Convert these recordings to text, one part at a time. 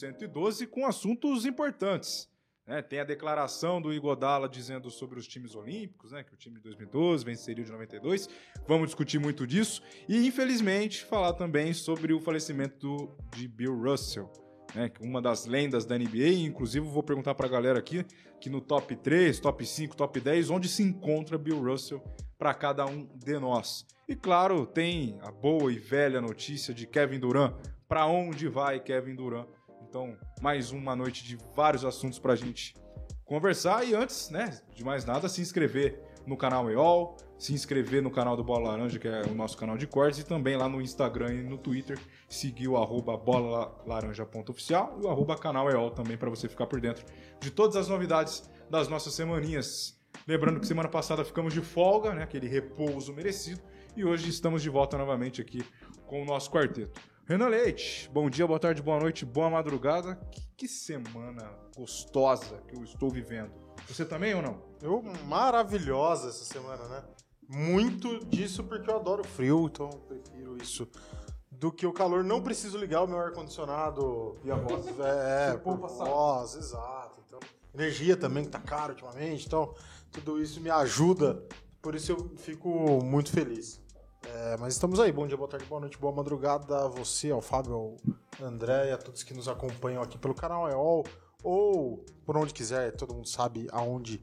112 com assuntos importantes. né? tem a declaração do Igodala dizendo sobre os times olímpicos, né? Que o time de 2012 venceria o de 92. Vamos discutir muito disso. E, infelizmente, falar também sobre o falecimento do- de Bill Russell. Né, uma das lendas da NBA, inclusive vou perguntar pra galera aqui que no top 3, top 5, top 10, onde se encontra Bill Russell para cada um de nós. E claro, tem a boa e velha notícia de Kevin Durant. Para onde vai Kevin Durant? Então, mais uma noite de vários assuntos pra gente conversar e antes, né, de mais nada, se inscrever no canal EOL, se inscrever no canal do Bola Laranja, que é o nosso canal de cortes, e também lá no Instagram e no Twitter, seguir o arroba bolalaranja.oficial e o arroba canal EOL também para você ficar por dentro de todas as novidades das nossas semaninhas. Lembrando que semana passada ficamos de folga, né, aquele repouso merecido, e hoje estamos de volta novamente aqui com o nosso quarteto. Renan Leite, bom dia, boa tarde, boa noite, boa madrugada. Que, que semana gostosa que eu estou vivendo. Você também ou não? Eu, maravilhosa essa semana, né? Muito disso porque eu adoro frio, então eu prefiro isso do que o calor. Não preciso ligar o meu ar-condicionado via voz. É, por poupa saúde. voz, exato. Então, energia também que tá caro ultimamente, então tudo isso me ajuda. Por isso eu fico muito feliz. É, mas estamos aí. Bom dia, boa tarde, boa noite, boa madrugada a você, ao Fábio, ao André e a todos que nos acompanham aqui pelo canal EOL ou por onde quiser, todo mundo sabe aonde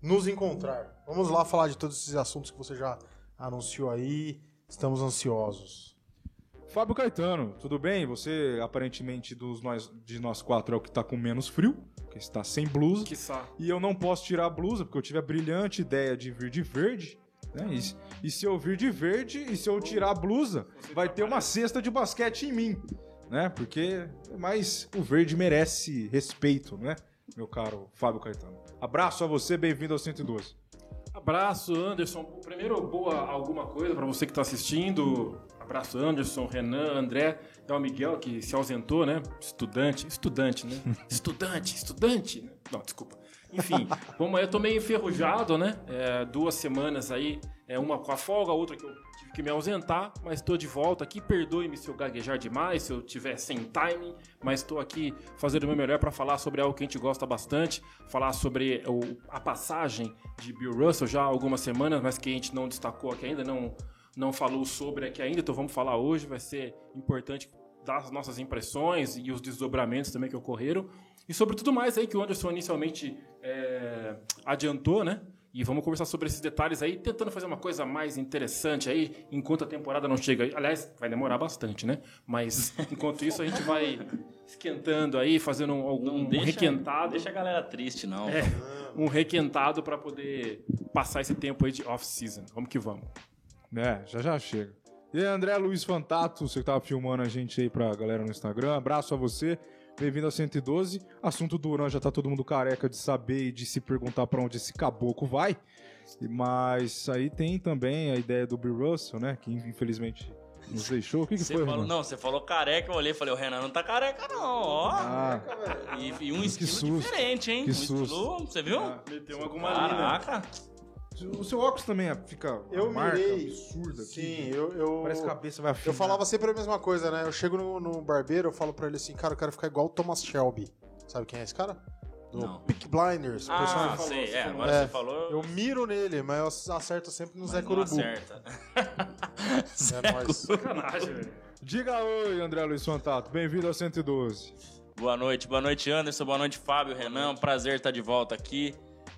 nos encontrar. Vamos lá falar de todos esses assuntos que você já anunciou aí. Estamos ansiosos. Fábio Caetano, tudo bem? Você, aparentemente, dos nós, de nós quatro, é o que tá com menos frio, que está sem blusa. Quiçá. E eu não posso tirar a blusa, porque eu tive a brilhante ideia de vir de verde. Né? E, e se eu vir de verde, e se eu tirar a blusa, vai ter uma cesta de basquete em mim. Né? Porque, mas o verde merece respeito, né? Meu caro Fábio Caetano. Abraço a você, bem-vindo ao 112. Abraço, Anderson. Primeiro, boa alguma coisa para você que está assistindo. Abraço, Anderson, Renan, André. É o Miguel que se ausentou, né? Estudante. Estudante, né? estudante, estudante. né? Não, desculpa. Enfim, vamos. Eu tô meio enferrujado, né? É, duas semanas aí. É uma com a folga, outra que eu tive que me ausentar. Mas estou de volta aqui. Perdoe-me se eu gaguejar demais, se eu tiver sem timing. Mas estou aqui fazendo o meu melhor para falar sobre algo que a gente gosta bastante. Falar sobre o- a passagem de Bill Russell já há algumas semanas, mas que a gente não destacou aqui ainda, não, não falou sobre aqui ainda. Então vamos falar hoje. Vai ser importante dar as nossas impressões e os desdobramentos também que ocorreram. E sobre tudo mais aí que o Anderson inicialmente é, adiantou, né? E vamos conversar sobre esses detalhes aí, tentando fazer uma coisa mais interessante aí, enquanto a temporada não chega. Aliás, vai demorar bastante, né? Mas enquanto isso a gente vai esquentando aí, fazendo um- algum Não um deixa, requentado. deixa a galera triste, não. É, um requentado para poder passar esse tempo aí de off-season. Vamos que vamos. É, já já chega. E André Luiz Fantato, você que tava filmando a gente aí pra galera no Instagram, abraço a você. Bem-vindo ao 112. Assunto Duran já tá todo mundo careca de saber e de se perguntar pra onde esse caboclo vai. Mas aí tem também a ideia do Bill Russell, né? Que infelizmente nos deixou. O que, que Você foi, falou, Renan? não, você falou careca, eu olhei e falei, o Renan não tá careca, não, ó. Ah, E, e um estilo susto, diferente, hein? que um susto. estilo, você viu? Meteu alguma linha. Caraca. O seu óculos também fica Eu uma marca mirei. absurda aqui. Sim, eu. eu Parece que a cabeça vai afinar. eu falava sempre a mesma coisa, né? Eu chego no, no barbeiro, eu falo pra ele assim, cara, eu quero ficar igual o Thomas Shelby. Sabe quem é esse cara? Do Não. Peak Blinders. o Ah, falou. sei, é, agora É, você falou. Eu miro nele, mas eu acerto sempre no mas Zé não Curubu. acerta. É nóis. Sacanagem, velho. Diga oi, André Luiz Fantato. Bem-vindo ao 112. Boa noite, boa noite, Anderson, boa noite, Fábio, Renan. Um prazer estar de volta aqui.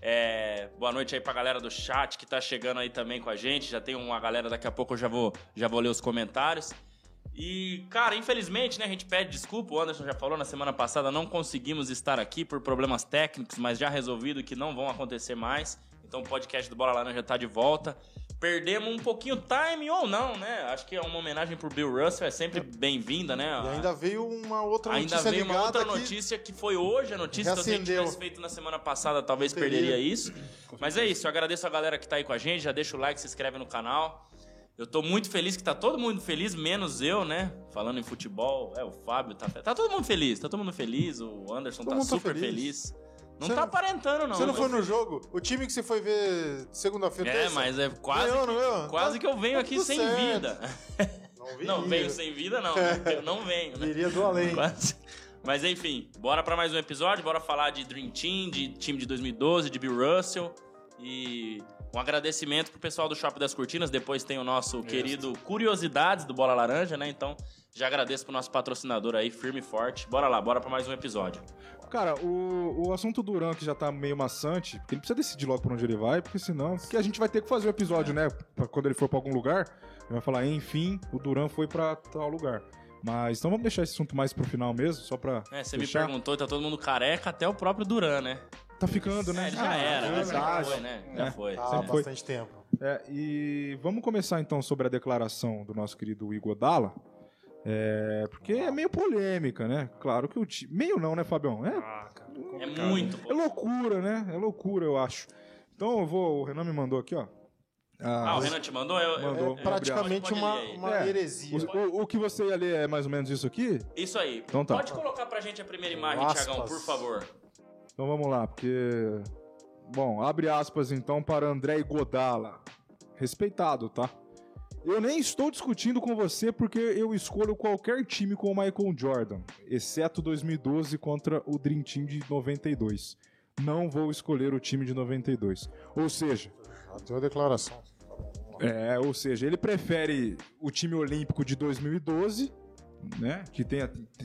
É, boa noite aí pra galera do chat que tá chegando aí também com a gente. Já tem uma galera, daqui a pouco eu já vou, já vou ler os comentários. E, cara, infelizmente, né, a gente pede desculpa, o Anderson já falou na semana passada, não conseguimos estar aqui por problemas técnicos, mas já resolvido que não vão acontecer mais. Então o podcast do Bola Laranja tá de volta. Perdemos um pouquinho time ou não, né? Acho que é uma homenagem pro Bill Russell, é sempre bem-vinda, né? E ainda veio uma outra Ainda notícia veio uma outra que- notícia que foi hoje a notícia. Se a gente tivesse feito na semana passada, talvez Teria. perderia isso. Mas é isso, eu agradeço a galera que tá aí com a gente. Já deixa o like, se inscreve no canal. Eu tô muito feliz que tá todo mundo feliz, menos eu, né? Falando em futebol, é, o Fábio tá Tá todo mundo feliz, tá todo mundo feliz. O Anderson Todo tá tá super feliz. feliz. Não Você tá não- aparentando, não. Você não foi no jogo? O time que você foi ver segunda-feira. É, mas é quase, Ganhou, não ganhou? quase Tá- que eu venho tá aqui sem certo. vida. Não, viria. Não, venho sem vida, não. Eu não venho, né? Viria do além. Quase. Mas enfim, bora pra mais um episódio, bora falar de Dream Team, de time de 2012, de Bill Russell. E um agradecimento pro pessoal do Shopping das Cortinas. Depois tem o nosso querido Curiosidades do Bola Laranja, né? Então já agradeço pro nosso patrocinador aí, firme e forte. Bora lá, bora pra mais um episódio. Cara, o, o assunto Duran que já tá meio maçante, porque ele precisa decidir logo pra onde ele vai, porque senão. Porque a gente vai ter que fazer o episódio, né? Pra quando ele for pra algum lugar, ele vai falar, enfim, o Duran foi pra tal lugar. Mas então vamos deixar esse assunto mais pro final mesmo, só pra. É, você me perguntou, tá todo mundo careca, até o próprio Duran, né? Tá ficando, né? É, ele já Ah, era, é né? Já verdade. foi, né? Já É. foi. Há Sempre foi. bastante tempo. É, e vamos começar então sobre a declaração do nosso querido Igodala. É, porque é meio polêmica, né? Claro que o time. Meio não, né, Fabião? É, Ah, cara. É muito, é loucura, né? É loucura, eu acho. Então eu vou. O Renan me mandou aqui, ó. Ah, o Renan te mandou? Eu, Mandou. É praticamente uma, uma É. heresia. O, o- o que você ia ler é mais ou menos isso aqui? Isso aí. Então tá. Pode colocar pra gente a primeira imagem, Aspas. Tiagão, por favor. Então vamos lá, porque. Bom, abre aspas então para André Godala. Respeitado, tá? Eu nem estou discutindo com você porque eu escolho qualquer time com o Michael Jordan, exceto 2012 contra o Dream Team de 92. Não vou escolher o time de 92. Ou seja, deu a declaração. é, ou seja, ele prefere o time olímpico de 2012, né? Que tem,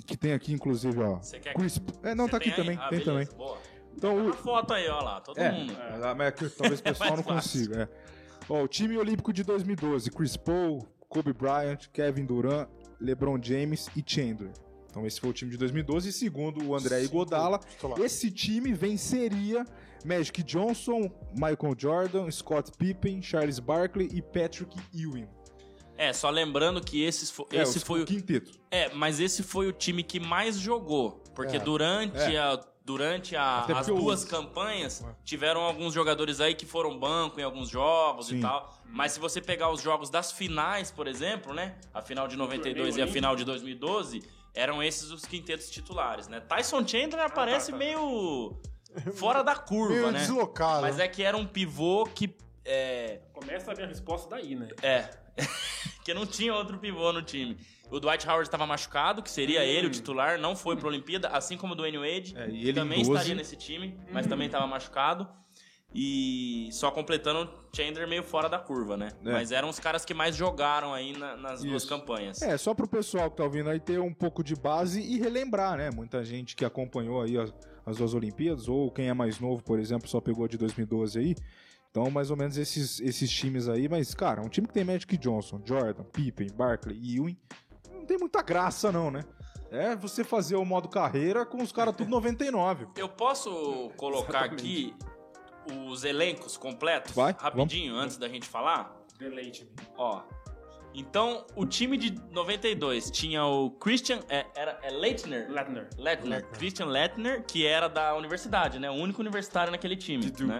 que tem aqui inclusive, ó. Você quer Chris, é, não, tá aqui aí? também, Ah, tem beleza, também. Boa. Então, Tá o, foto aí, ó lá, todo É, mundo. ah, mas é que talvez o pessoal Mais não consiga. Ó, o time olímpico de 2012: Chris Paul, Kobe Bryant, Kevin Durant, LeBron James e Chandler. Então esse foi o time de 2012. E segundo o André titulares. esse time venceria Magic Johnson, Michael Jordan, Scott Pippen, Charles Barkley e Patrick Ewing. É, só lembrando que esses fo- É, esse foi o o quinteto. É, mas esse foi o time que mais jogou, porque É. durante É. a durante a- as duas campanhas tiveram alguns jogadores aí que foram banco em alguns jogos Sim. e tal. Mas se você pegar os jogos das finais, por exemplo, né, a final de 92 e a final de 2012, eram esses os quintetos titulares, né? Tyson Chandler aparece tá. meio fora da curva, Meio né? deslocado. Mas é que era um pivô que é, Começa a minha resposta daí, né? é. que não tinha outro pivô no time. O Dwight Howard estava machucado, que seria ele o titular, não foi pra Olimpíada, assim como o Dwayne Wade, É, que ele também em 12. estaria nesse time, mas também estava machucado. E só completando o Chandler meio fora da curva, né? É. Mas eram os caras que mais jogaram aí na- nas duas Isso. campanhas. É, só pro pessoal que tá ouvindo aí ter um pouco de base e relembrar, né? Muita gente que acompanhou aí as, as duas Olimpíadas, ou quem é mais novo, por exemplo, só pegou a de 2012 aí. Então, mais ou menos esses, esses times aí, mas, cara, um time que tem Magic Johnson, Jordan, Pippen, Barkley e Ewing, não tem muita graça, não, né? É você fazer o modo carreira com os caras tudo 99. Eu posso colocar aqui os elencos completos? Vai, Rapidinho, antes da gente falar? Deleite-me. Ó. Então, o time de 92 tinha o Christian. É, era, é Leitner? Christian Lettner, que era da universidade, né? O único universitário naquele time, De Duke. né?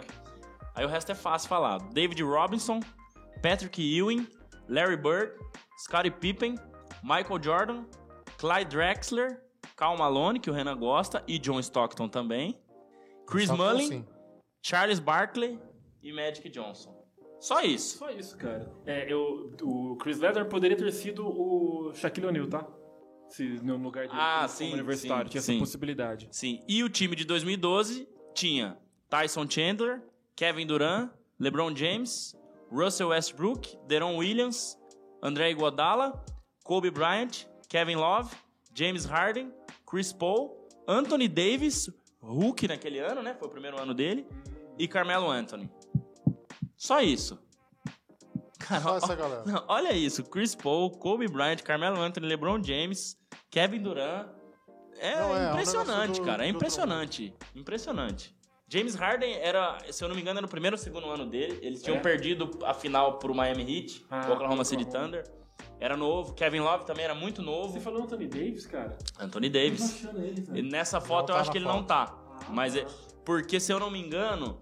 Aí o resto é fácil falar. David Robinson, Patrick Ewing, Larry Bird, Scottie Pippen, Michael Jordan, Clyde Drexler, Cal Malone, que o Renan gosta, e John Stockton também, Chris Só Mullin, assim, Charles Barkley e Magic Johnson. Só isso. Só isso, cara. É, eu, o Chris Leonard poderia ter sido o Shaquille O'Neal, tá? Se no lugar de Ah, sim, universitário. sim, tinha sim. essa possibilidade. Sim. E o time de 2012 tinha Tyson Chandler, Kevin Durant, LeBron James, Russell Westbrook, Deron Williams, André Iguodala, Kobe Bryant, Kevin Love, James Harden, Chris Paul, Anthony Davis, Hulk naquele ano, né? Foi o primeiro ano dele, e Carmelo Anthony. Só isso. Cara, Só ó- essa galera. não, olha isso, Chris Paul, Kobe Bryant, Carmelo Anthony, LeBron James, Kevin Durant. É Não, é, é um impressionante, do- cara, é impressionante. Impressionante. James Harden era, se eu não me engano, era o primeiro ou segundo ano dele. Eles tinham É? perdido a final pro Miami Heat, Ah, o Oklahoma City Oklahoma. Thunder. Era novo. Kevin Love também era muito novo. Você falou Anthony Davis, cara? Anthony Eu tô Davis. achando ele, E velho. nessa foto tá eu acho na que ele foto. não tá. Mas é, porque se eu não me engano,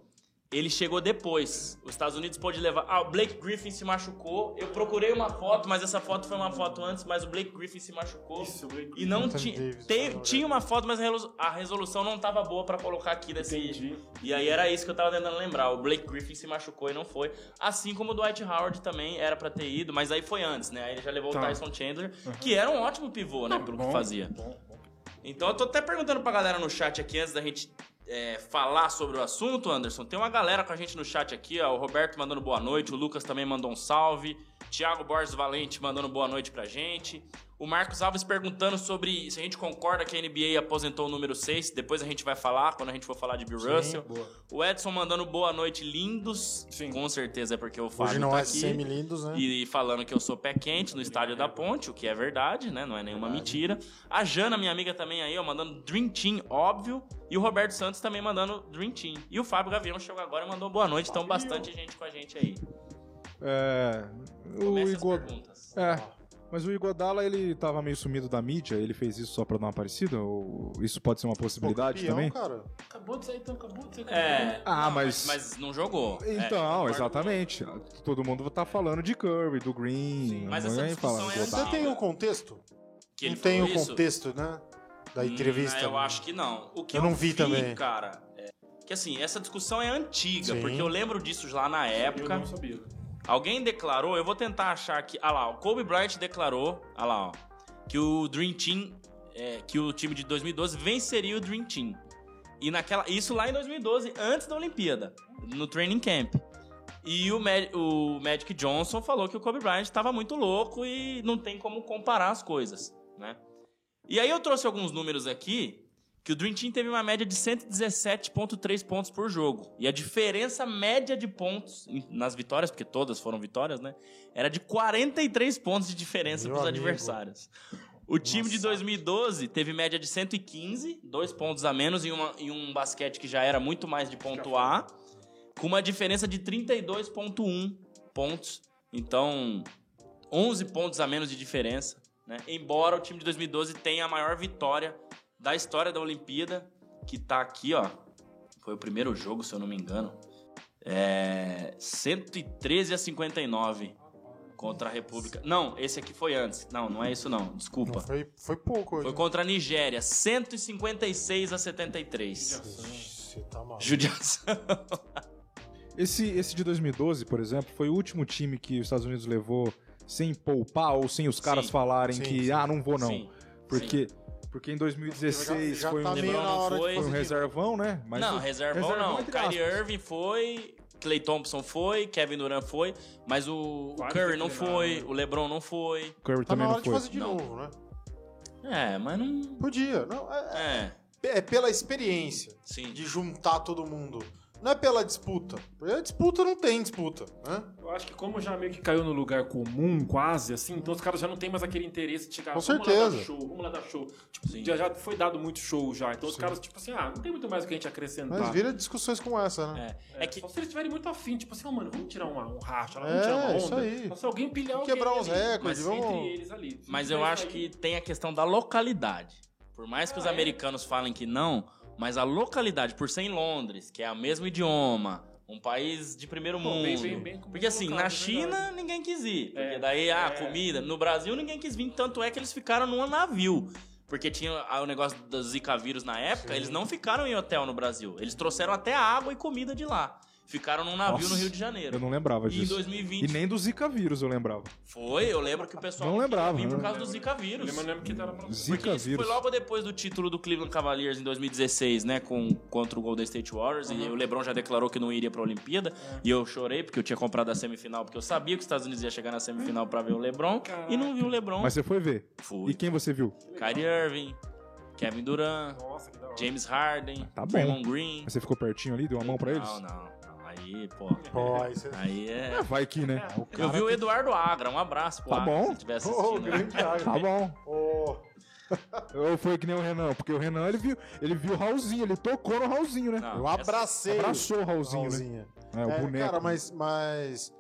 ele chegou depois. Os Estados Unidos pôde levar. Ah, o Blake Griffin se machucou. Eu procurei uma foto, mas essa foto foi uma foto antes, mas o Blake Griffin se machucou. Isso, o Blake E não tinha. Tinha uma foto, mas a resolu- a resolução não tava boa pra colocar aqui nesse. Entendi. E aí era isso que eu tava tentando lembrar. O Blake Griffin se machucou e não foi. Assim como o Dwight Howard também era pra ter ido, mas aí foi antes, né? Aí ele já levou Tá. o Tyson Chandler, que era um ótimo pivô, né? Pelo que fazia. bom, bom. Então eu tô até perguntando pra galera no chat aqui, antes da gente é, falar sobre o assunto, Anderson. Tem uma galera com a gente no chat aqui, ó. O Roberto mandando boa noite, o Lucas também mandou um salve. Thiago Borges Valente mandando boa noite pra gente. O Marcos Alves perguntando sobre se a gente concorda que a NBA aposentou o número 6. Depois a gente vai falar, quando a gente for falar de Bill Russell. boa. O Edson mandando boa noite, lindos. Sim. Com certeza é porque o Fábio Hoje não tá é aqui. semi-lindos, né? E falando que eu sou pé quente no estádio da Ponte, o que é verdade, né? Não é nenhuma mentira. A Jana, minha amiga também aí, ó, mandando Dream Team, óbvio. E o Roberto Santos também mandando Dream Team. E o Fábio Gavião chegou agora e mandou boa noite. Então, bastante gente com a gente aí. É, o Igor... perguntas. É, mas o Igodala, ele tava meio sumido da mídia, ele fez isso só pra dar uma parecida? Ou isso pode ser uma possibilidade campeão, também? cara. Acabou de sair, então acabou de sair. É. Ah, não, mas- mas não jogou. É, Então, concordo. exatamente. Todo mundo tá falando de Curry, do Green. Sim, mas essa discussão fala é. Você tem o contexto? Que ele não tem o isso? contexto, né? Da entrevista. Hum, eu acho que não. O que Eu não vi também. cara, é que assim, essa discussão é antiga, Sim. porque eu lembro disso lá na Eu época. não sabia. Alguém declarou, eu vou tentar achar aqui. Ah lá, o Kobe Bryant declarou, ah lá, ó, que o Dream Team, é, que o time de 2012 venceria o Dream Team. E naquela, isso lá em 2012, antes da Olimpíada, no training camp. E o, Ma- o Magic Johnson falou que o Kobe Bryant estava muito louco e não tem como comparar as coisas, né? E aí eu trouxe alguns números aqui que o Dream Team teve uma média de 117.3 pontos por jogo. E a diferença média de pontos nas vitórias, porque todas foram vitórias, né? Era de 43 pontos de diferença para os adversários. O time de Nossa. 2012 teve média de 115, dois pontos a menos em, uma- em um basquete que já era muito mais de pontuar, com uma diferença de 32,1 pontos. Então, 11 pontos a menos de diferença. Né? Embora o time de 2012 tenha a maior vitória da história da Olimpíada, que tá aqui, ó. Foi o primeiro jogo, se eu não me engano. É 113 a 59 contra a República. Não, esse aqui foi antes. Não, não é isso não. Desculpa. Não, foi, foi pouco hoje. Foi contra a Nigéria, 156 a 73. Você tá maluco. Judiação. Esse, esse de 2012, por exemplo, foi o último time que os Estados Unidos levou sem poupar ou sem os caras Sim. falarem Sim, que, sim. ah, não vou não. Sim. Porque, porque em 2016 Já- já foi, tá um, não de foi. foi um reservão, né? Mas não, o- reservão, não. entre Kyrie. Irving foi, Clay Thompson foi, Kevin Durant foi, mas o, o Curry não foi, né? o LeBron não foi. Curry Tá também na hora não de foi. fazer de Não. novo, né? É, mas não. Podia. Não, é, É, é pela experiência sim. de juntar todo mundo. Não é pela disputa. Porque a disputa não tem disputa, né? Eu acho que como já meio que caiu no lugar comum, quase, assim, então os caras já não tem mais aquele interesse de chegar, Com vamos lá certeza. dar show, vamos lá dar show. Tipo, Sim. já, já foi dado muito show já, então os caras, tipo assim, ah, não tem muito mais o que a gente acrescentar. Mas vira discussões como essa, né? É, é que. Só se eles estiverem muito afim, tipo assim, ó, mano, vamos tirar uma, um racha, lá, vamos É, tirar uma onda. isso aí. Só se alguém pilhar Vamos alguém quebrar uns recordes, mas vamos- entre eles ali. Mas eu acho aí- que tem a questão da localidade. Por mais que os Ah, é? americanos falem que não, mas a localidade, por ser em Londres, que é o mesmo idioma, um país de primeiro mundo. bem- bem- bem porque assim, na é China verdade. ninguém quis ir. Porque É, daí, ah, é. comida. No Brasil ninguém quis vir, tanto é que eles ficaram num navio. Porque tinha ah, o negócio do Zika vírus na época, Sim. eles não ficaram em hotel no Brasil. Eles trouxeram até água e comida de lá. Ficaram num navio Nossa, no Rio de Janeiro. Eu não lembrava E em disso. 2020 E nem do Zika vírus eu lembrava. foi, eu lembro que o pessoal Não lembrava, vir por né? causa do Zika Eu vírus. lembro, eu lembro que tava pra... Zika vírus. foi logo depois do título do Cleveland Cavaliers em 2016, né? Com, contra o Golden State Warriors. E o LeBron já declarou que não iria pra Olimpíada. E eu chorei porque eu tinha comprado a semifinal, porque eu sabia que os Estados Unidos ia chegar na semifinal pra ver o LeBron. E não vi o LeBron. Mas você foi ver. Fui. E quem você viu? Kyrie Irving, Kevin Durant, Nossa, que da hora. James Harden, Tá bom. Draymond Green. Você ficou pertinho ali, deu uma mão pra eles? Não, não. Aí, pô. Pô, aí você... Aí é. É, vai que, né? Eu vi o Eduardo Agra, um abraço pro Tá Agra, bom. se estiver assistindo. grande área. Tá bom. Ô, Ou foi que nem o Renan? Porque o Renan, ele viu, ele viu o Raulzinho, ele tocou no Raulzinho, né? Não, eu abracei. Abraçou o Raulzinho, né? Raulzinho. É, o É, boneco. Cara, mas. mas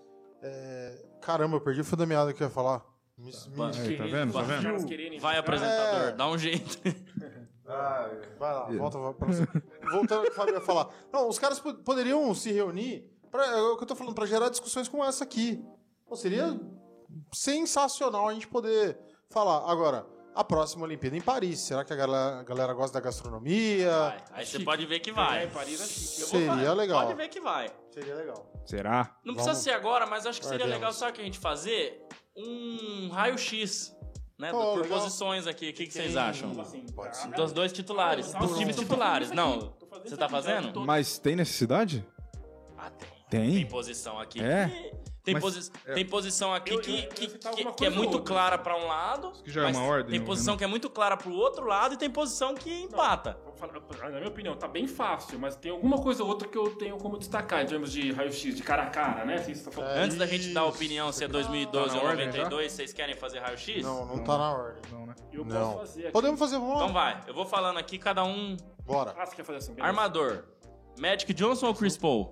é, Caramba, eu perdi o fio da meada que eu ia falar. Me, me- Vai. Aí, tá vendo? Tá vendo? Vai, apresentador, É. dá um jeito. Vai lá, volta pra você. Voltando ao que o Fábio ia falar. Não, os caras po- poderiam se reunir, pra, é o que eu tô falando, pra gerar discussões como essa aqui. Pô, seria sensacional a gente poder falar. Agora, a próxima Olimpíada em Paris, será que a galera, a galera gosta da gastronomia? Vai. Aí você pode ver que vai. É, Paris é chique. Eu vou Seria falar, legal. Pode ver que vai. Seria legal. Será? Não Vamos- precisa ser agora, mas acho que seria legal, sabe o que a gente fazer? Um raio-x, né? Oh, por legal. posições aqui. O que, que vocês acham? Assim, Pode ser. Dos dois titulares, Ah, dos times titulares. Não, você tá fazendo? Mas tem necessidade? Ah, tem. Tem. Tem posição aqui. É? que- Tem, Mas- posi- é. tem posição aqui Eu- que, eu- que, que- que é muito outra. clara pra um lado. que já é uma ordem, Tem né? posição que é muito clara pro outro lado e tem posição que empata. Vou falar- Na minha opinião, tá bem fácil, mas tem alguma coisa ou outra que eu tenho como destacar em termos de raio-x, de cara a cara, né? Assim, tá. É. Antes da gente dar a Isso. opinião se é 2012 Tá ou ordem 92, vocês querem fazer raio-x? Não, não tá na ordem. Não, né? Eu Não. posso fazer aqui. Podemos fazer, vamos lá. Então vai, eu vou falando aqui, cada um. Bora. Ah, você quer fazer assim? beleza. Armador. Magic Johnson ou Chris Paul?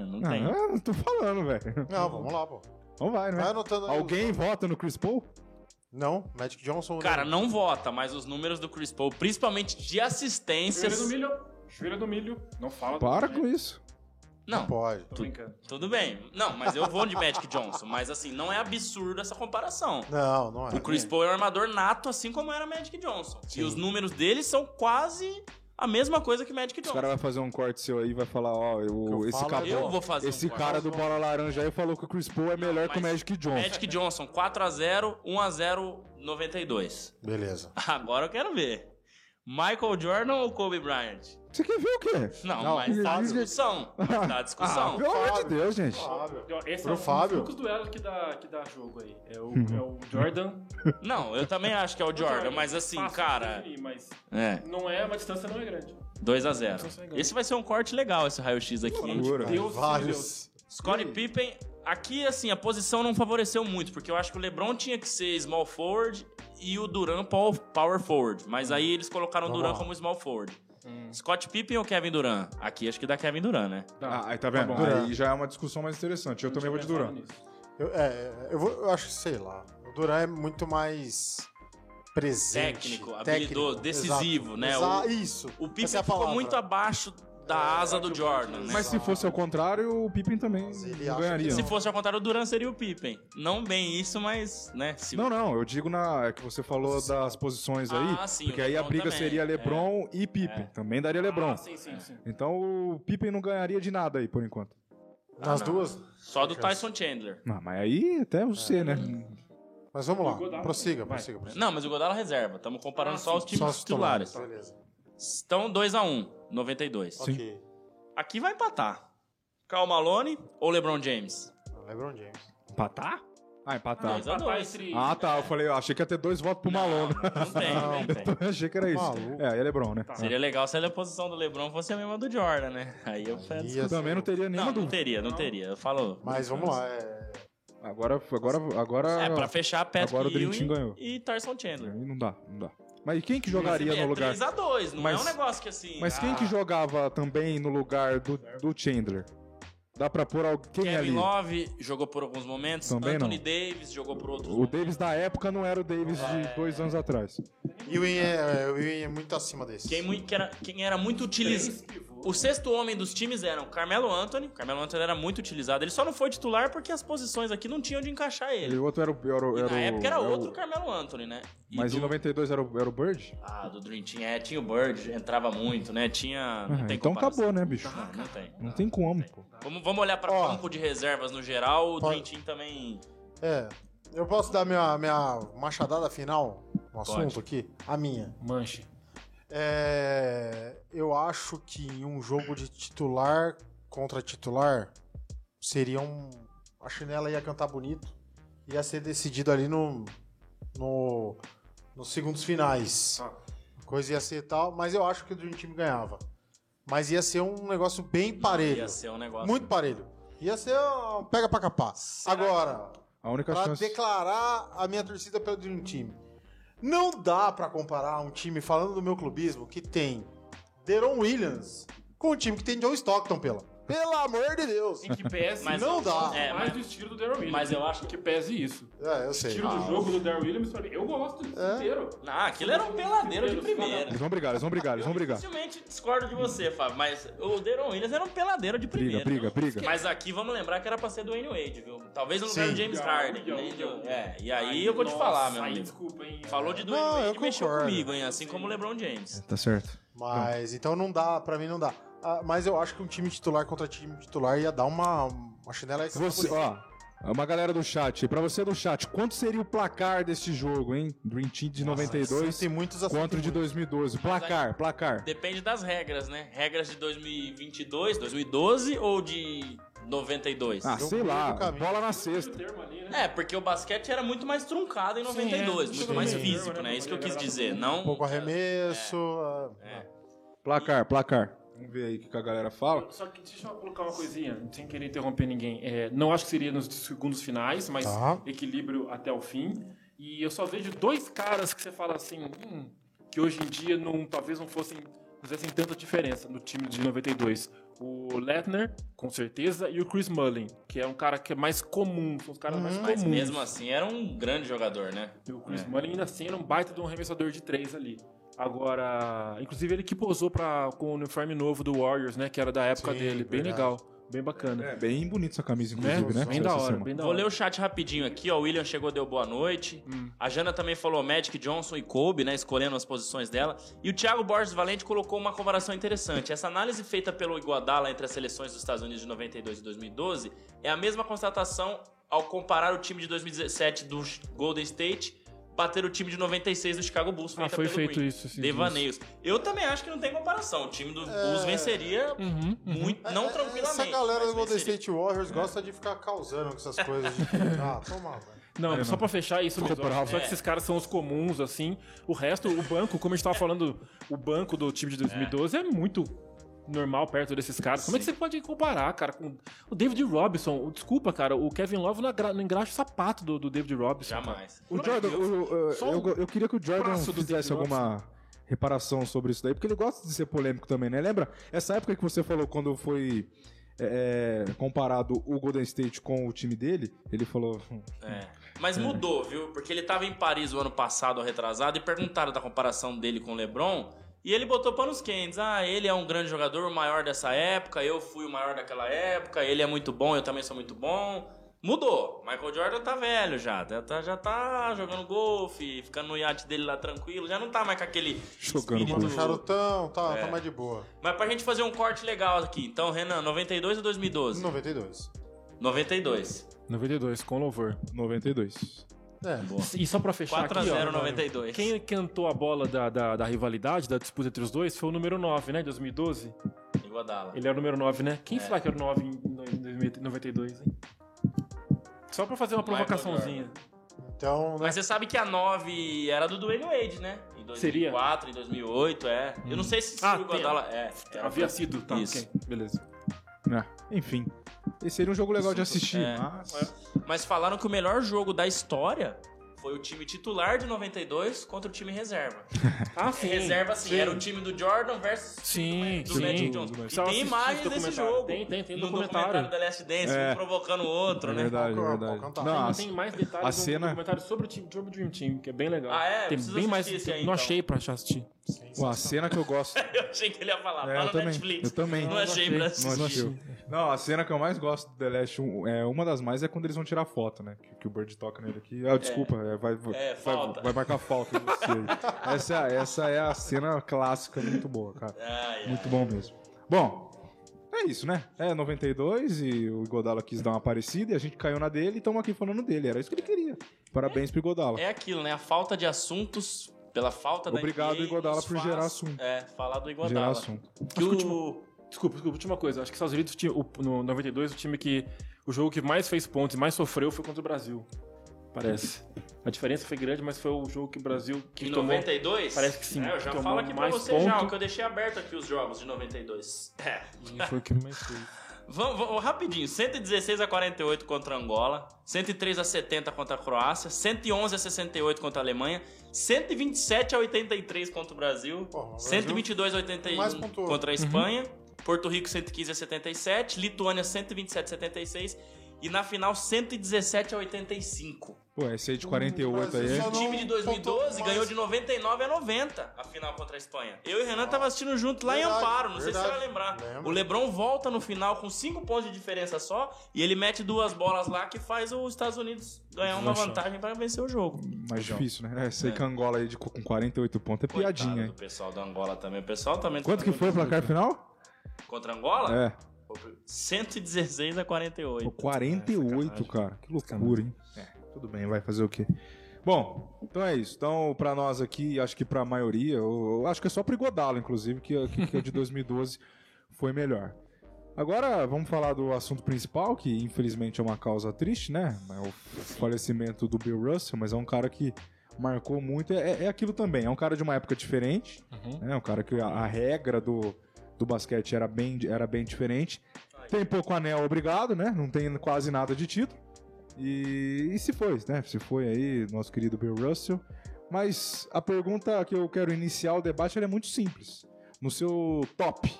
não Não, tem. eu não tô falando, velho. Não, vamos lá, pô. Então vai, né? Vai anotando aí. Alguém vota no Chris Paul? Não, Magic Johnson. Cara, não vota, mas os números do Chris Paul, principalmente de Chuveiro assistências. do milho. Chuveiro do milho. Não fala do Para milho. com isso. Não, Pode. Tô brincando. tudo bem. Não, mas eu vou de Magic Johnson. Mas assim, não é absurdo essa comparação. Não, não é. O Chris Paul é um armador nato, assim como era Magic Johnson. Sim. E os números dele são quase a mesma coisa que Magic Os Johnson. caras vão fazer um corte seu aí e vai falar, ó, eu- esse falo cara, é- Eu vou fazer esse um corte. cara do bola laranja aí falou que o Chris Paul é melhor que o Magic Johnson. Magic Johnson, 4x0, 1x0, 92. Beleza. Agora eu quero ver. Michael Jordan ou Kobe Bryant? Você quer ver o quê? Não, Não, mas tá a discussão. Tá a Ah, discussão. pelo amor de. Deus, gente. Fábio. Esse Pro é um Fábio. dos poucos duelos que dá, que dá jogo aí. É o, Uhum. é o Jordan. Não, eu também acho que é o Jordan, mas assim, Fácil cara. definir, mas É, não é, uma distância não é grande. 2x0. Esse vai ser um corte legal, esse raio-x aqui. Figura. Deus, Vários. Scottie Pippen, aqui assim, a posição não favoreceu muito, porque eu acho que o LeBron tinha que ser small forward e o Duran pow- power forward. Mas aí eles colocaram o Duran como small forward. Scott Pippen ou Kevin Durant? Aqui acho que dá Kevin Durant, né? Ah, aí tá vendo? bom. Duran. aí já é uma discussão mais interessante. Eu também vou de Duran. Eu, é, eu, vou, eu acho que, sei lá. O Duran é muito mais presente. Técnico, habilidoso, decisivo, exato, né? exa- O- isso. O Pippen é a ficou muito abaixo da asa do Jordan, né? Mas se fosse ao contrário, o Pippen também não ganharia. Se não. fosse ao contrário, o Durant seria o Pippen. Não bem isso, mas, né? Se... Não, não, eu digo na. É que você falou das posições aí. Ah, sim, porque aí a briga também, seria é. LeBron e Pippen. Também daria LeBron. Ah, sim, sim, sim. Então o Pippen não ganharia de nada aí, por enquanto. Nas Ah, duas. Só do Tyson Chandler. Não, mas aí até você, né? Mas vamos lá. Prossiga, prossiga, prossiga. Não, mas o Godala reserva. Estamos comparando Ah, só sim. os times Só os titulares. Beleza. Estão 2x1, 92. Ok. Aqui vai empatar. Cal Malone ou LeBron James? LeBron James. Empatar? Ah, empatar. Dois a Empatar dois. entre- Ah, tá. Eu falei, eu achei que ia ter dois votos pro Malone. Não tem, não tem. Eu achei que era isso. Maluco. É, aí é LeBron, né? Tá. Seria legal se a posição do LeBron fosse a mesma do Jordan, né? Aí eu peço. Eu também não teria nenhuma Não, não dúvida. teria, não teria. Eu falo. Mas vamos lá. É... Agora, agora, agora. É, pra fechar Patrick Agora o Dream Ewing Team ganhou. e Tyson Chandler. Aí não dá, não dá. Mas quem que jogaria Mas, no é lugar? 3x2, não Mas- é um negócio que assim. Mas quem ah, que jogava também no lugar do, do Chandler? Dá pra pôr alguém Kevin ali? Love jogou por alguns momentos. Também Anthony não. Davis jogou por outros O momentos. Davis da época não era o Davis de dois anos atrás. É, o Ewing é muito acima desse. Quem, que era, quem era muito utilizado. O sexto homem dos times eram Carmelo Anthony. Carmelo Anthony era muito utilizado. Ele só não foi titular porque as posições aqui não tinham de encaixar E ele. o outro era o. Era, o- E era na o- época era era o- outro Carmelo Anthony, né? E Mas do... em 92 era o, era o Bird? Ah, do Dream Team. É, tinha o Bird, entrava muito, né? Tinha. Não Ah, tem então comparação. acabou, né, bicho? Não, não tem. Não tem como, pô. Vamos, vamos olhar pra Ó. campo de reservas no geral. O Pode- Dream Team também. É. Eu posso dar minha, minha machadada final no assunto Pode. aqui? A minha. Manche. É, eu acho que em um jogo de titular contra titular seria um. A chinela ia cantar bonito. Ia ser decidido ali no. no nos segundos finais. Ah. A coisa ia ser tal, mas eu acho que o Dream Team ganhava. Mas ia ser um negócio bem parelho. Ia ser um negócio. Muito parelho. Ia ser um pega pra capar. Agora, A única pra chance. declarar a minha torcida pelo Dream Team. Não dá pra comparar um time, falando do meu clubismo, que tem Deron Williams com o time que tem John Stockton, pela. Pelo amor de Deus. Em que pese Mas não dá. É, mais mas- do estilo do Darren Williams. mas eu acho- que pese isso. É, eu O sei. estilo do Ah, jogo do Darren Williams, pra mim, eu gosto disso É. inteiro. Não, aquilo era um peladeiro de primeira. Eles vão brigar, eles vão brigar, eles vão brigar. Dificilmente discordo de você, Fábio, mas o Deron Williams era um peladeiro de Briga, primeira. briga, briga. esquece. Mas aqui vamos lembrar que era pra ser do Wayne Wade, viu? Talvez no lugar do James Harden. É, e aí eu vou te falar, meu amigo. desculpa, hein. Falou de Dwayne eu Wade e mexeu comigo, hein? Assim como o LeBron James. Tá certo. Mas então não dá, pra mim não dá. Ah, mas eu acho que um time titular contra time titular ia dar uma, uma chinela extra. Você, ó, uma galera do chat, pra você do chat, quanto seria o placar deste jogo, hein? Dream Team de 92 tem muitos assim, contra o de tem muitos. 2012. Placar, placar. Depende das regras, né? Regras de 2022, 2012 ou de 92? Ah, sei lá, bola na sexta. né? É, porque o basquete era muito mais truncado em 92, é. muito mais Sim. físico, né? Isso que eu quis dizer, não... Um pouco arremesso. ah, É. Placar, placar. Vamos ver aí o que a galera fala. Só que deixa eu colocar uma coisinha, sem querer interromper ninguém. É, não acho que seria nos segundos finais, mas Tá. equilíbrio até o fim. E eu só vejo dois caras que você fala assim, hum, que hoje em dia não, talvez não fossem, não fizessem tanta diferença no time de 92. O Lettner, com certeza, e o Chris Mullin, que é um cara que é mais comum, são os caras mais Mas comuns. mesmo assim era um grande jogador, né? E o Chris É. Mullin ainda assim era um baita de um arremessador de três ali. Agora, inclusive ele que posou pra, com o uniforme novo do Warriors, né? Que era da época Sim, dele. Bem verdade. legal, bem bacana. É, bem bonita essa camisa, né? inclusive, né? Bem da hora, bem da Vou hora. ler o chat rapidinho aqui, ó. O William chegou, deu boa noite. Hum. A Jana também falou Magic Johnson e Kobe, né? Escolhendo as posições dela. E o Thiago Borges Valente colocou uma comparação interessante. Essa análise feita pelo Iguodala entre as seleções dos Estados Unidos de 92 e 2012 é a mesma constatação ao comparar o time de 2017 do Golden State bater o time de 96 do Chicago Bulls. Ah, foi feito Green. isso, sim, Devaneios. Eu também acho que não tem comparação. O time do Bulls venceria Uhum, uhum. muito, não É, tranquilamente. Essa galera do Golden. State Warriors gosta de ficar causando com essas coisas. De... Ah, toma, velho. Não, É, só pra fechar isso mesmo. bravo. Só que esses caras são os comuns, assim. O resto, o banco, como a gente tava falando, o banco do time de 2012 é, muito normal perto desses caras. Como é que você pode comparar, cara, com o David Robinson? Desculpa, cara, o Kevin Love não, agra- não engraxa o sapato do, do David Robinson. Jamais. O Jordan, o- o- eu, o eu queria que o Jordan fizesse alguma reparação sobre isso daí, porque ele gosta de ser polêmico também, né? Lembra essa época que você falou quando foi é, comparado o Golden State com o time dele? Ele falou. É. Mas mudou, viu? Porque ele tava em Paris o ano passado, retrasado, e perguntaram da comparação dele com o LeBron. E ele botou panos quentes. Ah, ele é um grande jogador, o maior dessa época, eu fui o maior daquela época, ele é muito bom, eu também sou muito bom. Mudou. Michael Jordan tá velho já. Já tá, já tá jogando golfe, ficando no iate dele lá tranquilo. Já não tá mais com aquele Jogando espírito... Charutão, tá, É. tá mais de boa. Mas pra gente fazer um corte legal aqui. Então, Renan, 92 ou 2012? 92. 92. 92, com louvor. 92. É. E só pra fechar 4 a aqui, 0 ó, 92. Quem cantou a bola da, da, da rivalidade, da disputa entre os dois, foi o número 9, né, de 2012. Iguodala. Ele era o número 9, né? Quem É. será que era o 9 em 92, hein? Só pra fazer uma Michael provocaçãozinha. Então, né? Mas você sabe que a 9 era do Dwayne Wade, né? Em 2004, em 2008, é. Eu não sei se Ah, o Iguodala... É, era Havia sido, tá, Isso. ok, beleza. É, enfim. Esse seria um jogo legal de assistir, É. mas. Mas falaram que o melhor jogo da história foi o time titular de 92 contra o time reserva. Ah, sim. reserva, assim, sim. era o time do Jordan versus Sim, do sim. Magic Johnson. Do- E tem imagens esse desse jogo. Tem, tem, tem no documentário. documentário da Last Dance, É. um provocando o outro, É né? verdade, é Qual- verdade. cantar? Não, Tem, a- mais detalhes a no cena- documentário sobre o time sobre o Dream Team, que é bem legal. Ah, é? Tem Preciso bem mais. esse aí, não então. achei pra assistir. Pô, a cena que eu gosto. Eu achei que ele ia falar, É, tá eu também, Netflix. eu também. Não Não achei achei, pra não assistir. Não a cena que eu mais gosto do The Last, um, é, uma das mais é quando eles vão tirar foto, né? Que, que o Bird toca nele aqui. Ah, desculpa, é, vai, vai, É, vai, vai marcar falta em você aí. Essa, essa é a cena clássica, muito boa, cara. Ai, ai. Muito bom mesmo. Bom, é isso, né? É 92 e o Godala quis dar uma parecida e a gente caiu na dele e estamos aqui falando dele. Era isso que ele queria. Parabéns pro Godala. É aquilo, né? A falta de assuntos, pela falta da Obrigado, NBA, Iguodala, por faz- gerar assunto. É, falar do Gerar Iguodala. assunto. Que o... Desculpa, desculpa, última coisa. Acho que os Estados Unidos, tinha- o- no 92, o time que. O jogo que mais fez pontos e mais sofreu foi contra o Brasil. Parece. A diferença foi grande, mas foi o jogo que o Brasil que Em tomou. 92? Parece que sim, É, eu já falo aqui pra mais você já, ponto. o que eu deixei aberto aqui os jogos de 92. É. Foi o que mais fez. Vamos, vamos rapidinho. 116 a 48 contra a Angola, 103 a 70 contra a Croácia, 111 a 68 contra a Alemanha, 127 a 83 contra o Brasil, Porra, o Brasil 122 a mais 81 pontuou. contra a Espanha Porto Rico 115 a 77, Lituânia 127 a 76 e na final 117 a 85. Pô, esse aí de 48 aí. Mas é- O time de não 2012 pontuou ganhou de 99 a 90 a final contra a Espanha. Eu e o Renan tava assistindo junto lá em Verdade, Amparo, não sei se você verdade. vai lembrar. Lembro. O Lebron volta no final com 5 pontos de diferença só e ele mete duas bolas lá que faz os Estados Unidos ganhar uma vantagem para vencer o jogo. mais difícil, né? Essa aí É. com Angola aí de, com 48 pontos é Coitado piadinha, hein? do pessoal da Angola também. O pessoal também tá Quanto que foi o placar final? contra a Angola? É. 116 a 48. Pô, 48, cara. Que loucura, hein? É, tudo bem, vai fazer o quê? Bom, então é isso. Então, pra nós aqui, acho que pra maioria, eu, eu acho que é só pro Igodalo, inclusive, que, que, que a de 2012 foi melhor. Agora, vamos falar do assunto principal, que infelizmente é uma causa triste, né? É o falecimento do Bill Russell, mas é um cara que marcou muito. É, é aquilo também, é um cara de uma época diferente, Uhum. né? Um cara que a, a regra do, do basquete era bem, era bem diferente. Tem pouco anel, obrigado, né? Não tem quase nada de título. E, e se foi, né? Se foi aí, nosso querido Bill Russell. Mas a pergunta que eu quero iniciar o debate ela é muito simples. No seu top,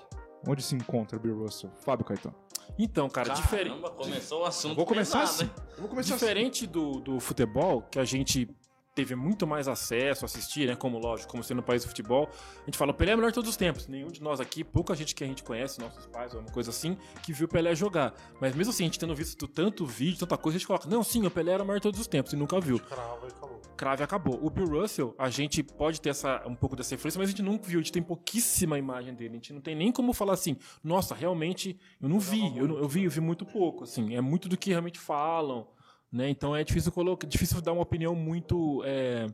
onde se encontra Bill Russell? Fábio Caetano. Então, cara, diferente. Caramba, começou o assunto Vou começar pesado, assim. Vou começar Diferente do, do futebol, que a gente teve muito mais acesso a assistir, né? Como lógico, como sendo um país do futebol, a gente fala, o Pelé é o melhor de todos os tempos. Nenhum de nós aqui, pouca gente que a gente conhece, nossos pais ou uma coisa assim, que viu o Pelé jogar. Mas mesmo assim, a gente tendo visto tanto vídeo, tanta coisa, a gente coloca, não, sim, o Pelé era o melhor de todos os tempos e nunca viu. Crava e acabou. Crave acabou. O Bill Russell, a gente pode ter essa, um pouco dessa influência, mas a gente nunca viu. A gente tem pouquíssima imagem dele. A gente não tem nem como falar assim, nossa, realmente, eu não vi. Eu, eu vi, eu vi muito pouco, assim. É muito do que realmente falam, né? Então é difícil colocar, difícil dar uma opinião muito é,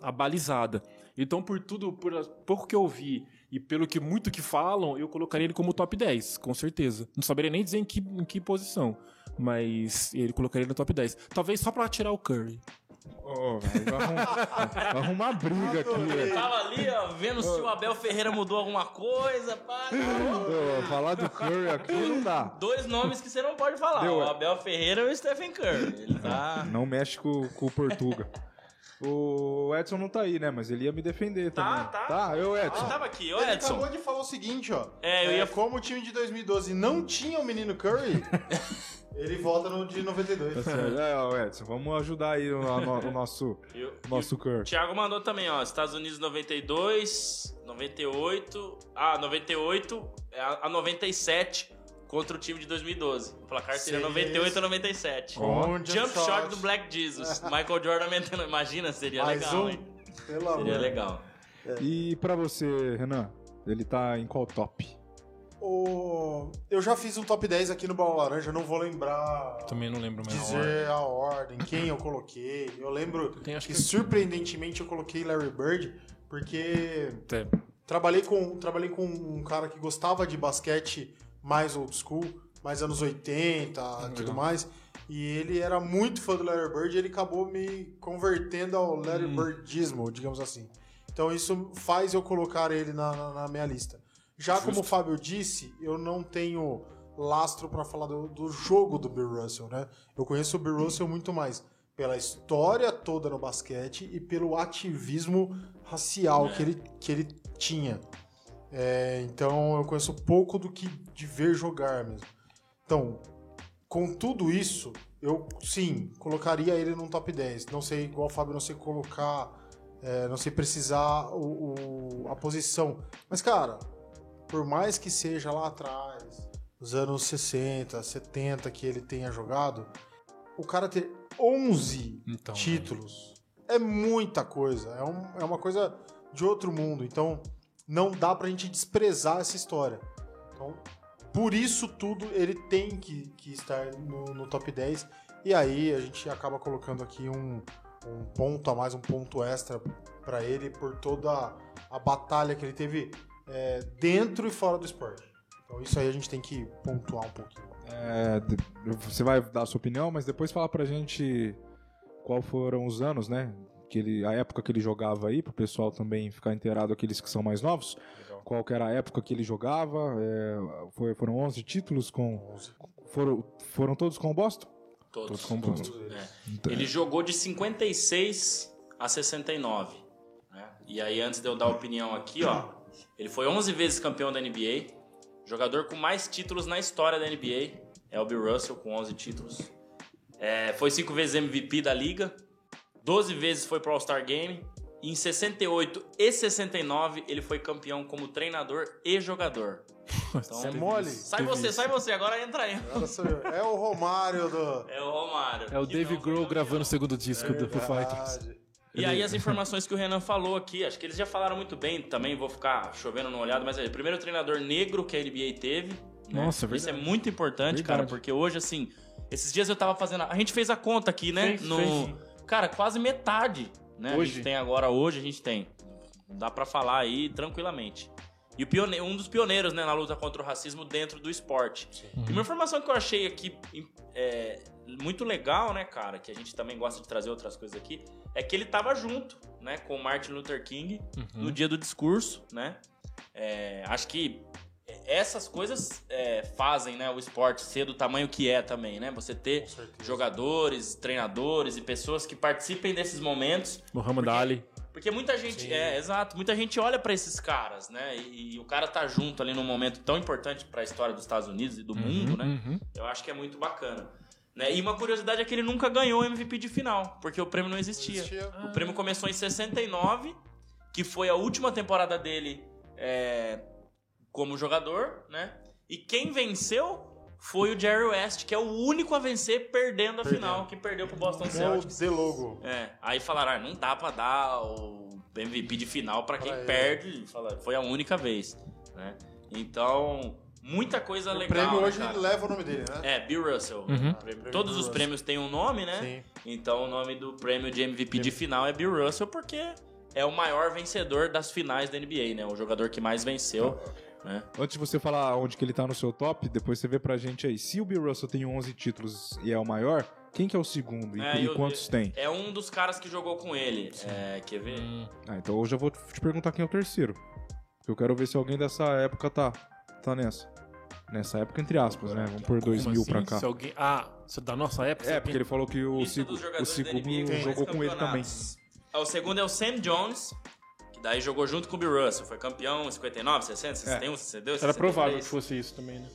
abalizada. Então, por tudo, por pouco que eu vi e pelo que muito que falam, eu colocaria ele como top 10, com certeza. Não saberia nem dizer em que, em que posição. Mas ele colocaria ele no top 10. Talvez só pra tirar o Curry. Ô, velho, vai arrumar, vai arrumar briga aqui, velho. tava ali, ó, vendo se o Abel Ferreira mudou alguma coisa, pá. Ô, Falar do Curry aqui não dá. Dois nomes que você não pode falar. Deu, o é. Abel Ferreira e o Stephen Curry. Ele tá... Não mexe com, com o Portuga. O Edson não tá aí, né? Mas ele ia me defender Tá, também. tá. Tá, eu, Ele Edson. tava aqui, ô Ele Edson. acabou de falar o seguinte, ó. É, eu ia- Como o time de 2012 não tinha o menino Curry, ele volta no de 92. É, ó, Edson, vamos ajudar aí o, no- o nosso, E o- o nosso O Curry. Thiago mandou também, ó. Estados Unidos 92, 98. Ah, 98 é a a 97 contra o time de 2012. O placar seria Seria 98 esse. a 97. Com um Jump shot do Black Jesus. Michael Jordan metendo. Imagina, seria Mais legal, um. hein? Pelo amor. Seria legal. E pra você, Renan? Ele tá em qual top? O... Eu já fiz um top 10 aqui no Bola Laranja, eu não vou lembrar Também não lembro mais. dizer a ordem, quem eu coloquei. Eu lembro Tem, acho que, que- surpreendentemente eu coloquei Larry Bird, porque É, trabalhei com, trabalhei com um cara que gostava de basquete mais old school, mais anos 80 e tudo mais. E ele era muito fã do Larry Bird e ele acabou me convertendo ao Larry Birdismo, digamos assim. Então isso faz eu colocar ele na, na- na minha lista. Já como o Fábio disse, eu não tenho lastro para falar do, do jogo do Bill Russell, né? Eu conheço o Bill Russell muito mais pela história toda no basquete e pelo ativismo racial que, ele, que ele tinha. É, então eu conheço pouco do que de ver jogar mesmo. Então, com tudo isso, eu sim colocaria ele num top 10. Não sei, igual o Fábio, não sei colocar, é, não sei precisar o, o- a posição. Mas, cara, por mais que seja lá atrás, nos anos 60, 70 que ele tenha jogado, o cara ter 11 Então, títulos é muita coisa. É, um- é uma coisa de outro mundo. Então, não dá pra gente desprezar essa história. Então, por isso tudo, ele tem que, que estar no, no top 10. E aí a gente acaba colocando aqui um, um ponto a mais, um ponto extra pra ele por toda a, batalha que ele teve é, dentro e fora do esporte. Então isso aí a gente tem que pontuar um pouquinho. É, você vai dar a sua opinião, mas depois fala pra gente qual foram os anos, né? Que ele, a época que ele jogava aí, pro pessoal também ficar inteirado, aqueles que são mais novos. Qual que era a época que ele jogava? é, foi- foram 11 títulos com. Foram, foram todos com o Boston? Todos. Todos com Boston. É. Então- Ele jogou de 56 a 69. né? E aí, antes de eu dar a opinião aqui, ó, ele foi 11 vezes campeão da NBA, Jogador com mais títulos na história da NBA é o Bill Russell, com 11 títulos. É, foi cinco vezes MVP da liga, 12 vezes foi pro All-Star Game. E em 68 e 69 ele foi campeão como treinador e jogador. Então, É mole. sai você, sai você, agora entra aí. É o Romário do. É o Romário. É o Dave Grohl gravando o segundo disco do Foo Fighters. Verdade. E aí as informações que o Renan falou aqui, acho que eles já falaram muito bem, também vou ficar chovendo no olhado, mas é o primeiro treinador negro que a NBA teve. né? Nossa, é Isso é verdade. muito importante, cara, Verdade. porque hoje, assim, esses dias eu tava fazendo. A gente fez a conta aqui, né? Fez, no, fez, sim. Cara, quase metade, né? A Hoje? gente tem agora, hoje a gente tem. Dá pra falar aí tranquilamente. E o pione- um dos pioneiros, né, na luta contra o racismo dentro do esporte. E uma informação que eu achei aqui é, muito legal, né, cara, que a gente também gosta de trazer outras coisas aqui, é que ele tava junto, né, com o Martin Luther King Uhum. no dia do discurso, né? É, acho que essas coisas é, fazem, né, o esporte ser do tamanho que é também, né? Você ter jogadores, treinadores e pessoas que participem desses momentos Muhammad Ali. porque muita gente, Sim. é, exato, muita gente olha pra esses caras, né? E, e o cara tá junto ali num momento tão importante pra história dos Estados Unidos e do mundo, né? Uhum. Eu acho que é muito bacana. Né? E uma curiosidade é que ele nunca ganhou o MVP de final, porque o prêmio não existia. Existia. O prêmio começou em 69, que foi a última temporada dele é, como jogador, né? E quem venceu foi o Jerry West, que é o único a vencer perdendo a Perdendo. final, que perdeu pro Boston É o Celtics. The Logo. É, aí falaram, ah, não dá pra dar o MVP de final pra quem Pra perde. Fala, Foi a única vez, né? Então, muita coisa O legal. prêmio né, hoje cara? leva o nome dele, né? É, Bill Russell. Uhum. Prêmio Todos Bill os Russell. prêmios têm um nome, né? Sim. Então o nome do prêmio de MVP de final é Bill Russell porque é o maior vencedor das finais da NBA, né? O jogador que mais venceu, né? Antes de você falar onde que ele tá no seu top, depois você vê pra gente aí. Se o Bill Russell tem 11 títulos e é o maior, quem que é o segundo? E, É, e eu- quantos tem? É um dos caras que jogou com ele. É, quer ver? Hum. Ah, então eu já vou te perguntar quem é o terceiro. Eu quero ver se alguém dessa época tá, tá nessa. Nessa época, entre aspas, né? Vamos por 2000 Como pra assim? cá. Se alguém... Ah, se da nossa época? É, porque ele falou que o, dos o jogou com ele também. É, O segundo é o Sam Jones, daí jogou junto com o Bill Russell. Foi campeão em 59, 60, 61, 62, Era 63. provável que fosse isso também, né?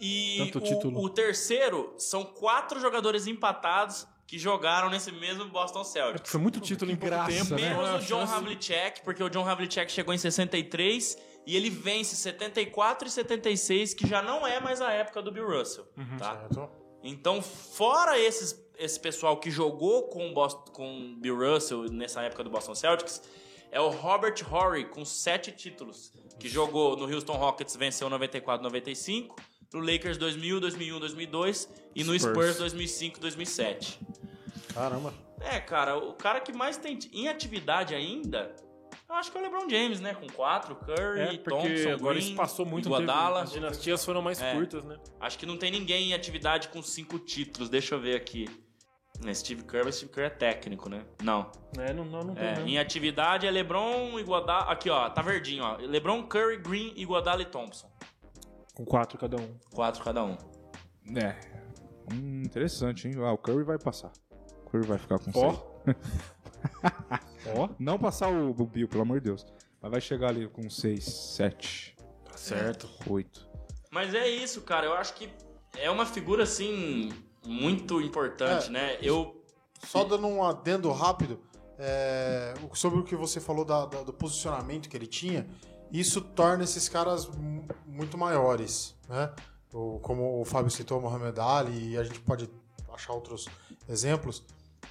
E Tanto o, título. o terceiro são quatro jogadores empatados que jogaram nesse mesmo Boston É Celtics. porque foi muito título em pouco graça, tempo. né? Menos o John Havlicek, porque o John Havlicek chegou em 63 e ele vence 74 e 76, que já não é mais a época do Bill Russell, tá? Certo. Então, fora esses, esse pessoal que jogou com o Boston, com o Bill Russell nessa época do Boston Celtics, é o Robert Horry, com sete títulos, que jogou no Houston Rockets, venceu 94, 95, no Lakers 2000, 2001, 2002 e no Spurs. Spurs 2005, 2007. Caramba. É, cara, o cara que mais tem em atividade ainda, eu acho que é o LeBron James, né? Com quatro, Curry, É, Thompson, agora Green, passou muito. Iguodala. As dinastias foram mais É. curtas, né? Acho que não tem ninguém em atividade com cinco títulos. Deixa eu ver aqui. É, Steve Kerr, mas Steve Kerr é técnico, né? Não. É, não, não, não tem É, em atividade é LeBron, Iguodala... Aqui, ó. Tá verdinho, ó. LeBron, Curry, Green, Iguodala e Thompson. Com quatro cada um. Quatro cada um. É. Hum, interessante, hein? Ah, o Curry vai passar. O Curry vai ficar com Ó. seis. Ó. Não passar o Bill, pelo amor de Deus. Mas vai chegar ali com 6, 7, Tá certo. 8. Mas é isso, cara. Eu acho que é uma figura, assim, muito importante, É. né? Eu... Só dando um adendo rápido é, sobre o que você falou da- da- do posicionamento que ele tinha, isso torna esses caras mu- muito maiores, né? O- como o Fábio citou, o Mohamed Ali, e a gente pode achar outros exemplos.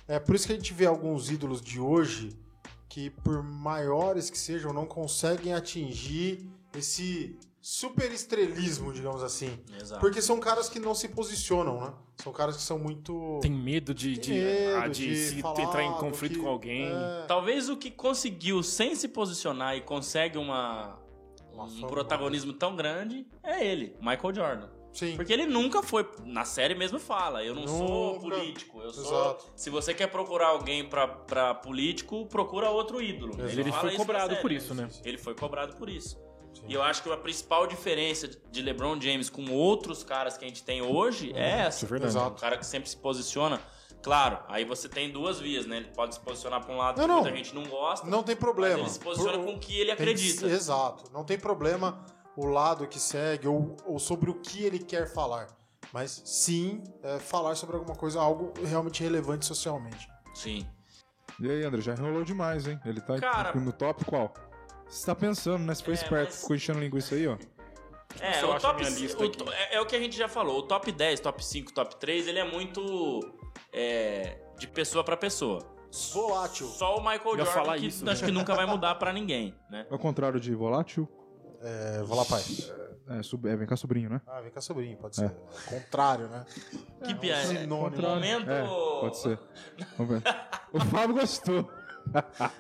É por isso que a gente vê alguns ídolos de hoje que, por maiores que sejam, não conseguem atingir esse super estrelismo, digamos assim. Exato. Porque são caras que não se posicionam, né? São caras que são muito. Tem medo de, de, Tem medo ah, de, se falar entrar em conflito que- com alguém. É, Talvez o que conseguiu sem se posicionar e consegue uma, Uma um fama. protagonismo tão grande é ele, Michael Jordan. sim. Porque ele nunca foi, na série mesmo fala, eu não sou Nunca. político, eu sou... Exato. Se você quer procurar alguém pra, pra político, procura outro ídolo. Ele fala foi cobrado por isso, né? Ele foi cobrado por isso. E eu acho que a principal diferença de LeBron James com outros caras que a gente tem hoje é essa. Isso é verdade. Exato. Um cara que sempre se posiciona. Claro, aí você tem duas vias, né? Ele pode se posicionar pra um lado Não, que não. muita gente não gosta. Não tem problema. Mas ele se posiciona Por- com o que ele tem que- acredita. Exato. Não tem problema o lado que segue ou, ou sobre o que ele quer falar. Mas sim é, falar sobre alguma coisa, algo realmente relevante socialmente. Sim. E aí, André, já enrolou demais, hein? Ele tá Cara- no top qual? Você tá pensando, né? Você foi É, esperto, mas- ficou enchendo linguiça aí, ó. É, o top o é, é o que a gente já falou. O top 10, top 5, top 3, ele é muito é, de pessoa pra pessoa. Volátil. Só o Michael Jordan falar que isso, acho né? que nunca vai mudar pra ninguém, né? Ao contrário de volátil, É, vou lá, pai. é, sub- é, vem cá, sobrinho, né? Ah, vem cá, sobrinho, pode ser. Contrário, né? Que piada. sinônimo. Momento... É, pode ser. Vamos ver. O Fábio gostou.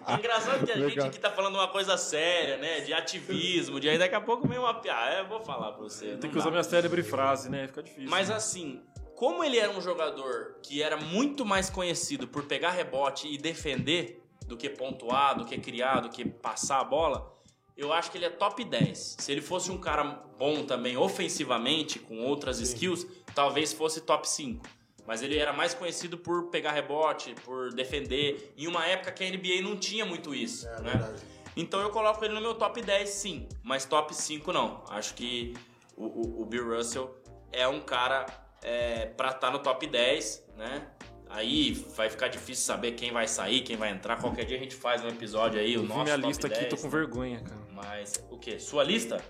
É engraçado que a gente Legal. aqui tá falando uma coisa séria, né? De ativismo, de aí daqui a pouco vem uma piada. É, eu vou falar pra você. Tem que usar minha célebre frase, né? Fica difícil. Mas assim, como ele era um jogador que era muito mais conhecido por pegar rebote e defender do que pontuar, do que criar, do que passar a bola, eu acho que ele é top 10. Se ele fosse um cara bom também ofensivamente, com outras skills, talvez fosse top 5. Mas ele era mais conhecido por pegar rebote, por defender, em uma época que a NBA não tinha muito isso, É né? verdade. Então eu coloco ele no meu top 10, sim. Mas top 5 não. Acho que o, o- o Bill Russell é um cara é, pra estar no top 10, né? Aí vai ficar difícil saber quem vai sair, quem vai entrar. Qualquer dia a gente faz um episódio aí, o nosso minha top lista 10. aqui, tô com vergonha, cara. Mas o quê? Sua lista?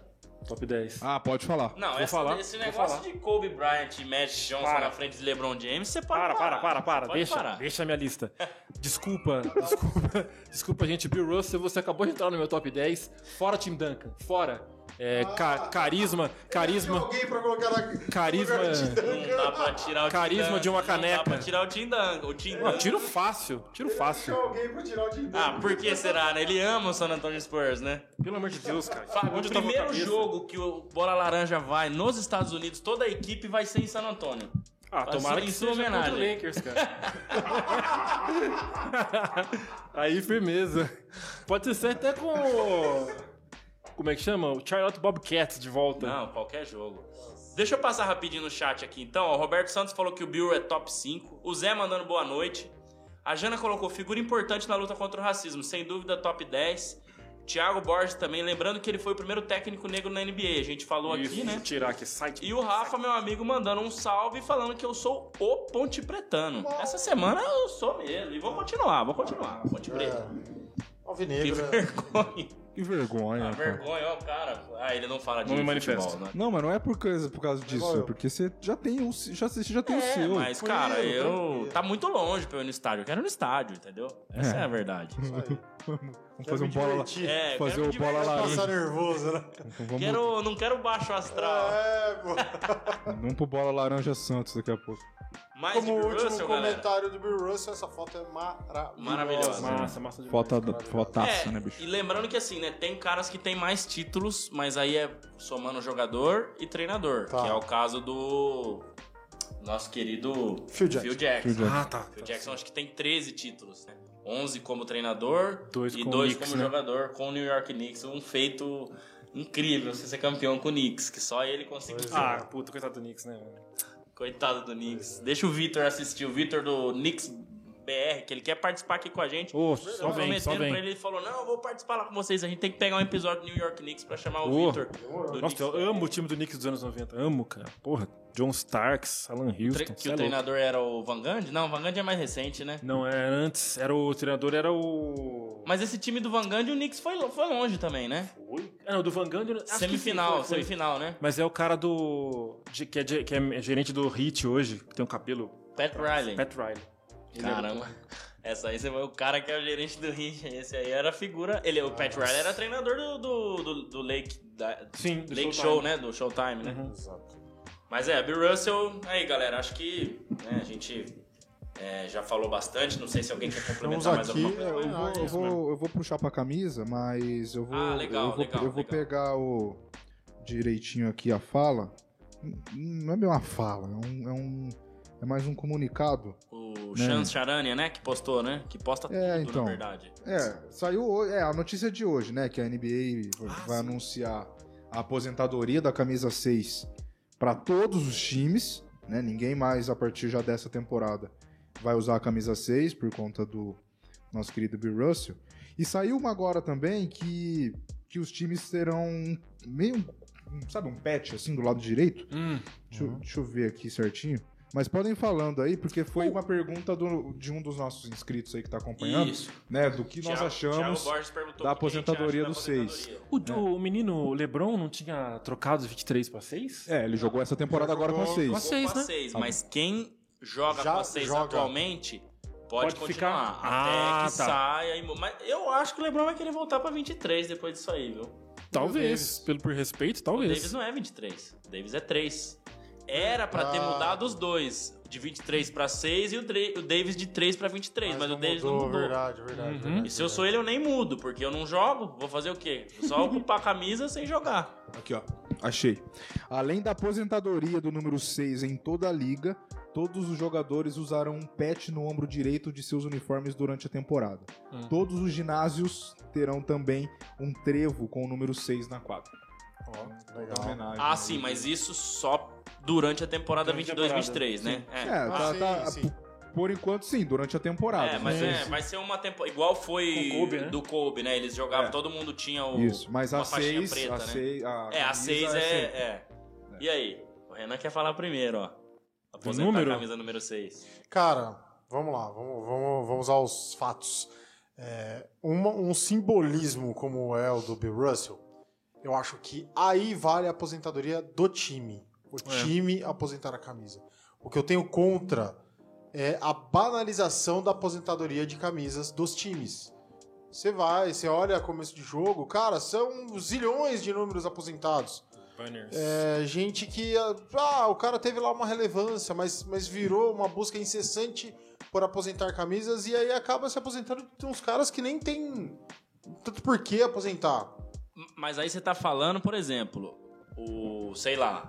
Top 10. Ah, pode falar. Não, Vou essa- falar, esse vou negócio falar. de Kobe Bryant e Magic Johnson Para. na frente de LeBron James, você pode Para, para, para, para. Pode Deixa, parar. deixa a minha lista. Desculpa, desculpa. Desculpa, gente. Bill Russell, você acabou de entrar no meu top 10. Fora Tim Duncan. Fora. É, ca- carisma, carisma, Alguém pra colocar na. carisma. Não dá pra tirar o Carisma de uma Não dá caneca. pra tirar o Duncan. O Ah, tiro fácil, tiro fácil. Alguém pra tirar o Tim Ah, por que será, né? Ele ama o San Antonio Spurs, né? Pelo amor de Deus, cara. Fábio, o primeiro jogo que o Bola Laranja vai nos Estados Unidos, toda a equipe vai ser em San Antônio. Ah, Vai tomara que em sua seja contra o homenagem. Lakers, cara. Aí, firmeza. Pode ser até com... Como é que chama? O Charlotte Bobcats de volta. Não, qualquer jogo. Deixa eu passar rapidinho no chat aqui então. O Roberto Santos falou que o Bill é top 5. O Zé mandando boa noite. A Jana colocou figura importante na luta contra o racismo. Sem dúvida, top 10. Thiago Borges também, lembrando que ele foi o primeiro técnico negro na NBA. A gente falou Isso, aqui, né? deixa eu tirar aqui, site. E o Rafa, meu amigo, mandando um salve falando que eu sou o Ponte Pretano. Essa semana eu sou mesmo. E vou continuar, vou continuar. Ponte Preta. Que Alvinegro. né? vergonha. Que vergonha. Ah, cara. vergonha, ó, cara. Ah, ele não fala de Não me futebol, manifesto. né? Não, mas não é por causa, por causa disso, igual é eu. porque você já tem um, já, você já tem o É, seu. mas, Foi cara, eu, eu. Tá muito longe pra eu ir no estádio. Eu quero ir no estádio, entendeu? Essa é, É. a verdade. Vamos fazer um bola, É, fazer o bola laranja. Passar nervoso, né? Vamos, Quero, não quero baixo astral. É, pô. vamos pro bola laranja Santos daqui a pouco. Mais Como Bill último Russell, galera. comentário do Bill Russell, essa foto é maravilhosa. Maravilhosa. Massa, massa demais. Falta, caralho. fotaça, É, né, bicho? e lembrando que assim, né, tem caras que tem mais títulos, mas aí é somando jogador e treinador, Tá. que é o caso do nosso querido Phil Jackson. Jackson. Phil Jackson. Ah, tá. Phil Jackson acho que tem 13 títulos, né? 11 como treinador Dois e com dois Knicks, como né? jogador com o New York Knicks. Um feito incrível você ser campeão com o Knicks, que só ele conseguiu. Ah, puta, coitado do Knicks, né? Coitado do Knicks. Deixa o Vitor assistir, o Vitor do Knicks BR, que ele quer participar aqui com a gente. Ô, só Tô vem, só prometendo vem. pra ele, ele falou, não, eu vou participar lá com vocês. A gente tem que pegar um episódio do New York Knicks pra chamar o Ô. Vitor. do Nossa, eu amo o time do Knicks dos anos 90. Amo, cara. Porra, John Starks, Alan Tre- Houston. Que cê o é louco. treinador era o Van Gundy? Não, o Van Gundy é mais recente, né? Não, era antes. Era o treinador, era o. Mas esse time do Van Gundy, o Knicks foi, foi longe também, né? Foi? Ah, não, do Van Gundy. acho que sim, semifinal, foi, foi. semifinal, né? Mas é o cara do. de- que, é, de- que é gerente do Hit hoje, que tem um cabelo. Pat Riley. Pat Riley. É- Caramba. Essa aí você vai o cara que é o gerente do Heat. Esse aí era a figura. Ele, o Pat Riley era treinador do, do, do, do Lake. Da, Sim, do Lake Showtime. Show, né? Do Showtime, né? Uhum. Exato. Mas é, Bill Russell, aí galera, acho que né, a gente é, já falou bastante. Não sei se alguém quer complementar mais aqui, alguma É, coisa. eu, vou, eu, vou, eu vou puxar pra camisa, mas eu vou. Ah, legal, eu vou, legal, eu vou legal. pegar o direitinho aqui a fala. Não é bem uma fala, é um. É, um, é mais um comunicado. O Né? Chance Charania, né? Que postou, né? Que posta É, tudo, então. na verdade. É, saiu hoje. É, a notícia de hoje, né? Que a NBA Ah, vai anunciar a aposentadoria da camisa 6 para todos os times, né? Ninguém mais a partir já dessa temporada vai usar a camisa 6 por conta do nosso querido Bill Russell. E saiu uma agora também que, que os times terão meio sabe, um patch assim do lado direito. Hum, Deixa, eu- deixa eu ver aqui certinho. Mas podem ir falando aí, porque Uh. foi uma pergunta do- de um dos nossos inscritos aí que tá acompanhando, Isso. né? Do que nós Thiago- achamos Borges perguntou da o aposentadoria do da seis. aposentadoria. o, o menino Lebron não tinha trocado os 23 pra 6? É, ele jogou essa temporada agora com a jogou- 6. Com a Jogou seis, com a né? seis, mas quem joga Já com a 6 joga. atualmente pode, Pode continuar. ficar- Até Ah, que tá. saia. Mas eu acho que o Lebron vai querer voltar pra 23 depois disso aí, viu? Talvez, pelo por respeito, O talvez. Davis não é 23. O Davis é 3. Era pra ter Ah. mudado os dois. De 23 pra 6 e o, o Davis de 3 pra 23. Mas, o Davis não mudou. Verdade, verdade, Uhum. verdade. E se eu sou ele, eu nem mudo, porque eu não jogo. Vou fazer o quê? Só ocupar a camisa sem jogar. Aqui, ó. Achei. Além da aposentadoria do número 6 em toda a liga, todos os jogadores usarão um patch no ombro direito de seus uniformes durante a temporada. Hum. Todos os ginásios terão também um trevo com o número 6 na quadra. Legal. Homenagem Ah, aí. sim, mas isso só durante a temporada Durante a 22-23, né? É, É. tá, Ah, sim, tá- sim. por- Por enquanto, sim, durante a temporada. É, mas é, vai ser uma temporada. Igual foi Kobe, né? do Kobe, né? Eles jogavam, É. todo mundo tinha o. Isso, mas uma a faixinha 6. preta, a né? seis- a É, a camisa 6 é, seis. é. E aí? O Renan quer falar primeiro, ó. Aposentar número? a camisa número 6. Cara, vamos lá, vamos, vamos, vamos aos fatos. É, uma- um simbolismo como é o do Bill Russell, eu acho que aí vale a aposentadoria do time. O time aposentar a camisa. O que eu tenho contra é a banalização da aposentadoria de camisas dos times. Você vai, você olha começo de jogo, cara, são zilhões de números aposentados. Banners. É, gente que. Ah, o cara teve lá uma relevância, mas, mas virou uma busca incessante por aposentar camisas e aí acaba se aposentando de uns caras que nem tem tanto por que aposentar. Mas aí você tá falando, por exemplo, o. sei lá.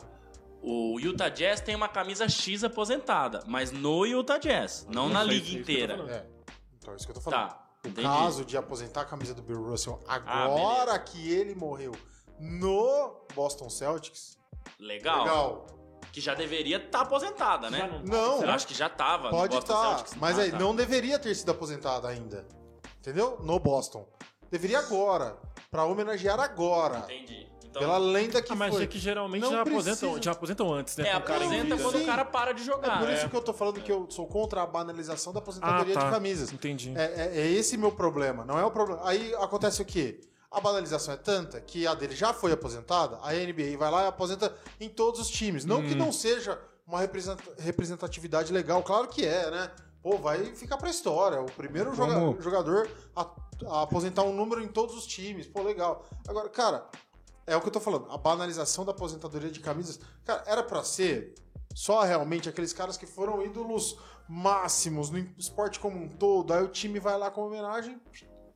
O Utah Jazz tem uma camisa X aposentada, mas no Utah Jazz, não na liga inteira. É. Então é isso que eu tô falando. Tá. o entendi. caso de aposentar a camisa do Bill Russell Ah, agora que ele morreu no Boston Celtics. Legal. Legal. Que já deveria estar aposentada, Já né? Não, Eu acho que já tava. no Pode Boston estar, Celtics. mas Ah, aí tá. não deveria ter sido aposentada ainda. Entendeu? No Boston. Deveria agora. Pra homenagear agora. Entendi. Então, Pela lenda que Ah, mas foi. é que geralmente Não já precisa. aposentam, já aposentam antes, né? é, aposenta quando Sim. o cara para de É jogar. por né? isso que eu tô falando que eu sou contra a banalização da aposentadoria Ah, tá. de camisas. Entendi. É, é- é esse meu problema, não é o problema. Aí acontece o quê? A banalização é tanta que a dele já foi aposentada, a NBA vai lá e aposenta em todos os times. Não que não seja uma representa- representatividade legal, claro que é, né? Pô, vai ficar pra história. O primeiro Vamos. jogador a, a aposentar um número em todos os times. Pô, legal. Agora, cara, é o que eu tô falando. A banalização da aposentadoria de camisas, cara, era pra ser só realmente aqueles caras que foram ídolos máximos no esporte como um todo. Aí o time vai lá com homenagem,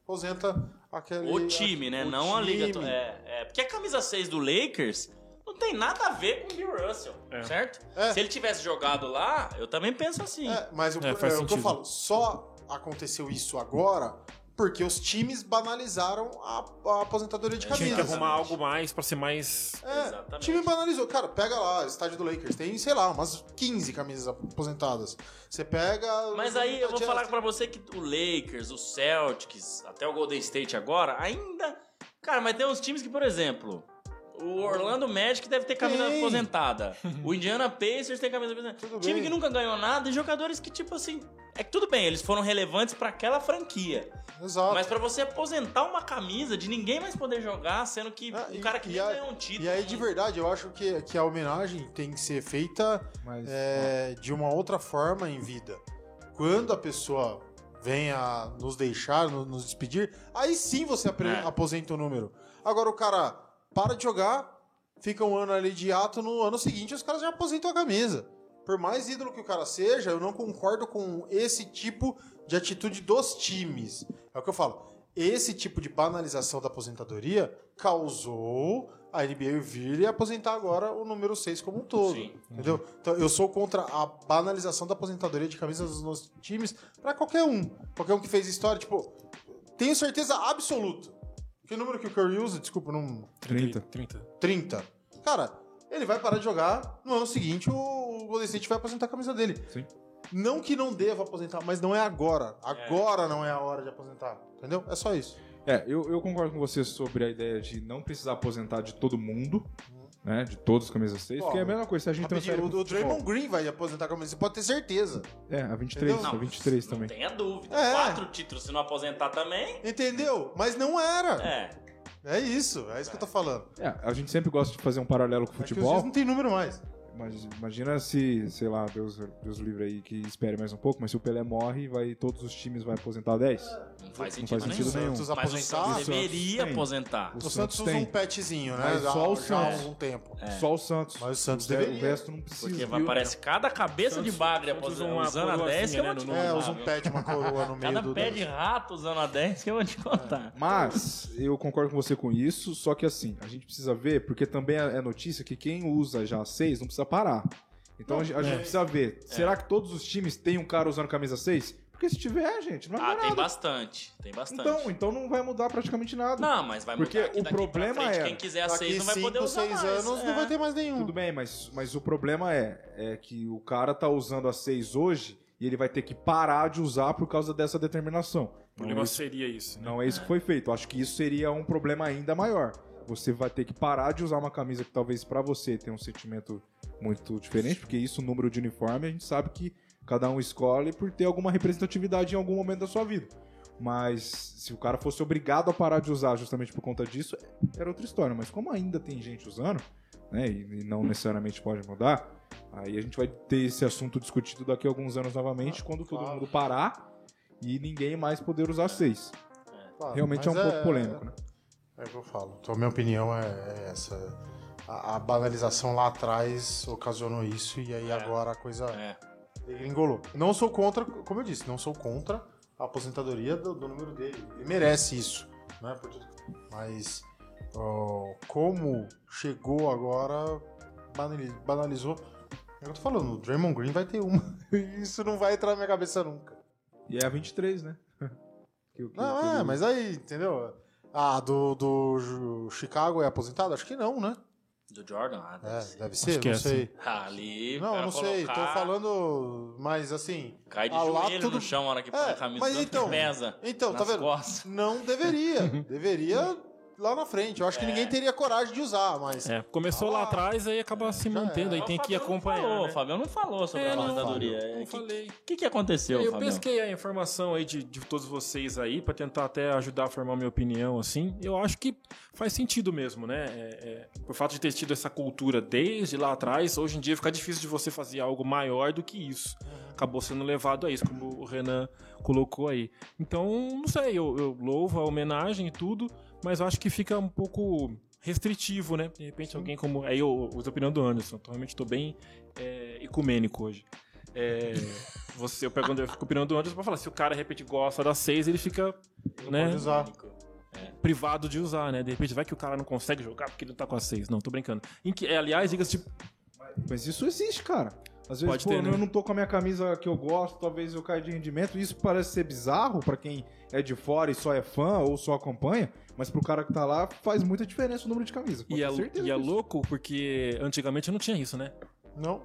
aposenta aquele. O time, né? o não a liga. time. to- É, é, porque a camisa 6 do Lakers não tem nada a ver com o Bill Russell, É. certo? É. Se ele tivesse jogado lá, eu também penso assim. É, mas o, É, é, o que eu falo, só aconteceu isso agora porque os times banalizaram a, a aposentadoria de Tinha Tinha camisas. que arrumar algo mais pra ser mais. É, Exatamente. o time banalizou. Cara, pega lá, estádio do Lakers, tem, sei lá, umas 15 camisas aposentadas. Você pega. Mas aí eu vou falar pra você que o Lakers, o Celtics, até o Golden State agora, ainda. Cara, mas tem uns times que, por exemplo, o Orlando Magic deve ter camisa aposentada. O Indiana Pacers tem camisa aposentada. Tudo time bem. que nunca ganhou nada e jogadores que, tipo assim. É que tudo bem, eles foram relevantes pra aquela franquia. Exato. Mas pra você aposentar uma camisa de ninguém mais poder jogar, sendo que Ah, um e- cara que nem ganhou um título. E aí, de verdade, eu acho que, que a homenagem tem que ser feita Mas, é, de uma outra forma em vida. Quando a pessoa vem a nos deixar, no- nos despedir, aí sim você É. aposenta o número. Agora o cara para de jogar, fica um ano ali de ato, no ano seguinte os caras já aposentam a camisa. Por mais ídolo que o cara seja, eu não concordo com esse tipo de atitude dos times. É o que eu falo. Esse tipo de banalização da aposentadoria causou a NBA vir e aposentar agora o número 6 como um todo. Sim. Entendeu? Então eu sou contra a banalização da aposentadoria de camisas nos times pra qualquer um. Qualquer um que fez história, tipo, tenho certeza absoluta. Que número que o Curry usa? Desculpa, não. 30. 30. 30. Cara, ele vai parar de jogar. No ano seguinte, o Golden State vai aposentar a camisa dele. Sim. Não que não deva aposentar, mas não é agora. Agora não é a hora de aposentar. Entendeu? É só isso. É, eu, eu concordo com você sobre a ideia de não precisar aposentar de todo mundo. Né? De todos os camisas 6, Pô, porque é a mesma coisa. Se a gente transfere. o, o Draymond Green vai aposentar a camisa, você pode ter certeza. É, a 23, Entendeu? a 23 não também. tenha dúvida. É. Quatro títulos, se não aposentar também. Entendeu? Mas não era. É. É, isso, é isso que eu tô falando. É, a gente sempre gosta de fazer um paralelo com o É que os futebol. dias não tem número mais. Imagina se, sei lá, Deus, Deus livre aí que espere mais um pouco, mas se o Pelé morre, vai, todos os times vão aposentar 10? Não faz Não sentido, faz sentido nenhum. Santos Mas o aposentar. Santos deveria tem. aposentar. O O Santos Santos usa tem. um petzinho, né? Mas só o já há Santos. algum tempo. É. Só o Santos. Mas o Santos deveria. o resto não precisa. Porque viu? aparece cada cabeça de Santos- bagre Santos aposentando, usando a 10 que eu vou né, te no- É, contar. usa um pet, uma coroa no meio Cada do. pé de rato usando a 10 que eu vou te contar. Mas eu concordo com você com isso, só que assim, a gente precisa ver, porque também é é notícia que quem usa já 6 não precisa parar. Então a gente a gente precisa ver, será que todos os times têm um cara usando camisa 6? Porque se tiver, gente, não vai Ah, mudar tem nada. bastante. Tem bastante. Então, então não vai mudar praticamente nada. Não, mas vai Porque mudar que o problema frente, é- quem quiser a Daqui 6 não vai poder 5, usar 6 mais. anos É. não vai ter mais nenhum. Tudo bem, mas, mas o problema é, é que o cara tá usando a 6 hoje e ele vai ter que parar de usar por causa dessa determinação. O Não problema é isso, seria isso. né? não é isso que foi feito. Eu Acho que isso seria um problema ainda maior. Você vai ter que parar de usar uma camisa que talvez pra você tenha um sentimento muito diferente, porque isso, o número de uniforme, a gente sabe que cada um escolhe por ter alguma representatividade em algum momento da sua vida. Mas se o cara fosse obrigado a parar de usar justamente por conta disso, era outra história. Mas como ainda tem gente usando, né, e não necessariamente pode mudar, aí a gente vai ter esse assunto discutido daqui a alguns anos novamente, quando todo claro. mundo parar e ninguém mais poder usar seis. Claro, Realmente é um mas pouco polêmico, né? É o que eu falo. Então, a minha opinião é, é essa. A, a banalização lá atrás ocasionou isso e aí agora a coisa É. engolou. Não sou contra, como eu disse, não sou contra a aposentadoria do, do número dele. Ele merece isso, né? Mas ó, como chegou agora, banali- banalizou. É o que eu tô falando, o Draymond Green vai ter uma. Isso não vai entrar na minha cabeça nunca. E é a 23, né? Que que Não, que é, mas aí, entendeu? Ah, do, do Chicago é aposentado? Acho que não, né? Do Jordan? Ah, deve É, ser. deve ser, que não é sei. Ah, ali. Não, não sei, tô colocar, falando, mas assim. Cai de lá joelho tudo- no chão na hora que põe É, a camisa. mas tanto então- que pesa. Então, tá vendo? costas. Não deveria. deveria lá na frente. Eu acho que ninguém teria coragem de usar, mas. É, começou Ah, lá atrás, aí acaba se mantendo, é. aí tem O que não acompanhar. Falou, né? O Fabião não falou sobre É, a não, aposentadoria. não É, que- falei. O que, que aconteceu, Eu Fabião? pesquei a informação aí de, de todos vocês aí pra tentar até ajudar a formar minha opinião, assim. Eu acho que faz sentido mesmo, né? É, é, por fato de ter tido essa cultura desde lá atrás, hoje em dia fica difícil de você fazer algo maior do que isso. Acabou sendo levado a isso, como o Renan colocou aí. Então, não sei, eu, eu louvo a homenagem e tudo, mas eu acho que fica um pouco restritivo, né? De repente alguém como... Aí eu uso a opinião do Anderson, então realmente tô bem é, ecumênico hoje. É, você, eu pego a opinião do Anderson pra falar, se o cara, de repente, gosta da 6, ele fica, né, Pode usar. privado de usar, né? De repente, vai que o cara não consegue jogar porque ele não tá com a 6. Não, tô brincando. Em que, é, aliás, diga-se de Mas isso existe, cara. Às vezes, Pode pô, ter, né? eu não tô com a minha camisa que eu gosto, talvez eu caia de rendimento. Isso parece ser bizarro pra quem é de fora e só é fã ou só acompanha, mas pro cara que tá lá faz muita diferença o número de camisa. E é, e é louco porque antigamente não tinha isso, né? Não.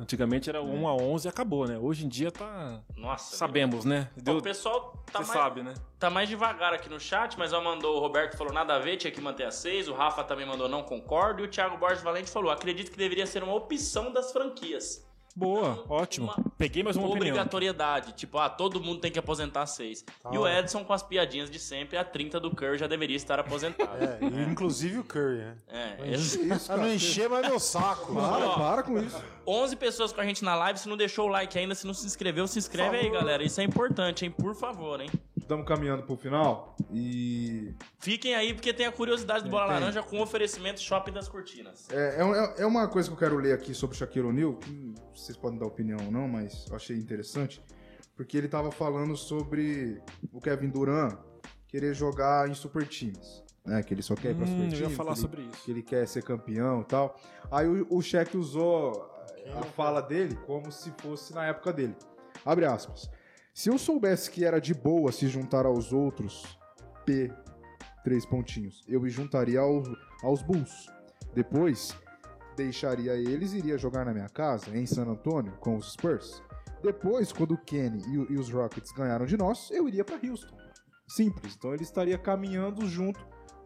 Antigamente era 1 a 11 e acabou, né? Hoje em dia tá. Nossa. Sabemos, né? Deu, O pessoal tá mais, sabe, né? tá mais devagar aqui no chat, mas ó, mandou o Roberto falou nada a ver, tinha que manter a 6. O Rafa também mandou não concordo. E o Thiago Borges Valente falou: acredito que deveria ser uma opção das franquias. Boa, ótimo. Uma Peguei mais uma opinião. Obrigatoriedade. Tipo, ah, todo mundo tem que aposentar 6. Tá. E o Edson, com as piadinhas de sempre, a 30 do Curry já deveria estar aposentado. É, e inclusive o Curry, né? É, Isso, Ah, não encher mais meu saco. Para, Ó. para com isso. 11 pessoas com a gente na live. Se não deixou o like ainda, se não se inscreveu, se inscreve aí, galera. Isso é importante, hein? Por favor, hein? Estamos caminhando pro final e Fiquem aí, porque tem a curiosidade do Bola tem. Laranja com oferecimento Shopping das Cortinas. É, é, é uma coisa que eu quero ler aqui sobre o Shaquille O'Neal, que vocês podem dar opinião ou não, mas eu achei interessante, porque ele tava falando sobre o Kevin Durant querer jogar em super times, né? Que ele só quer ir pra Hum, super eu times. ia falar que ele- sobre isso. que ele quer ser campeão e tal. Aí o, o Shaq usou a fala dele como se fosse na época dele. Abre aspas. Se eu soubesse que era de boa se juntar aos outros, P, três pontinhos, eu me juntaria ao- aos Bulls. Depois, deixaria eles e iria jogar na minha casa, em San Antônio, com os Spurs. Depois, quando o Kenny e, e os Rockets ganharam de nós, eu iria para Houston. Simples. Então ele estaria caminhando junto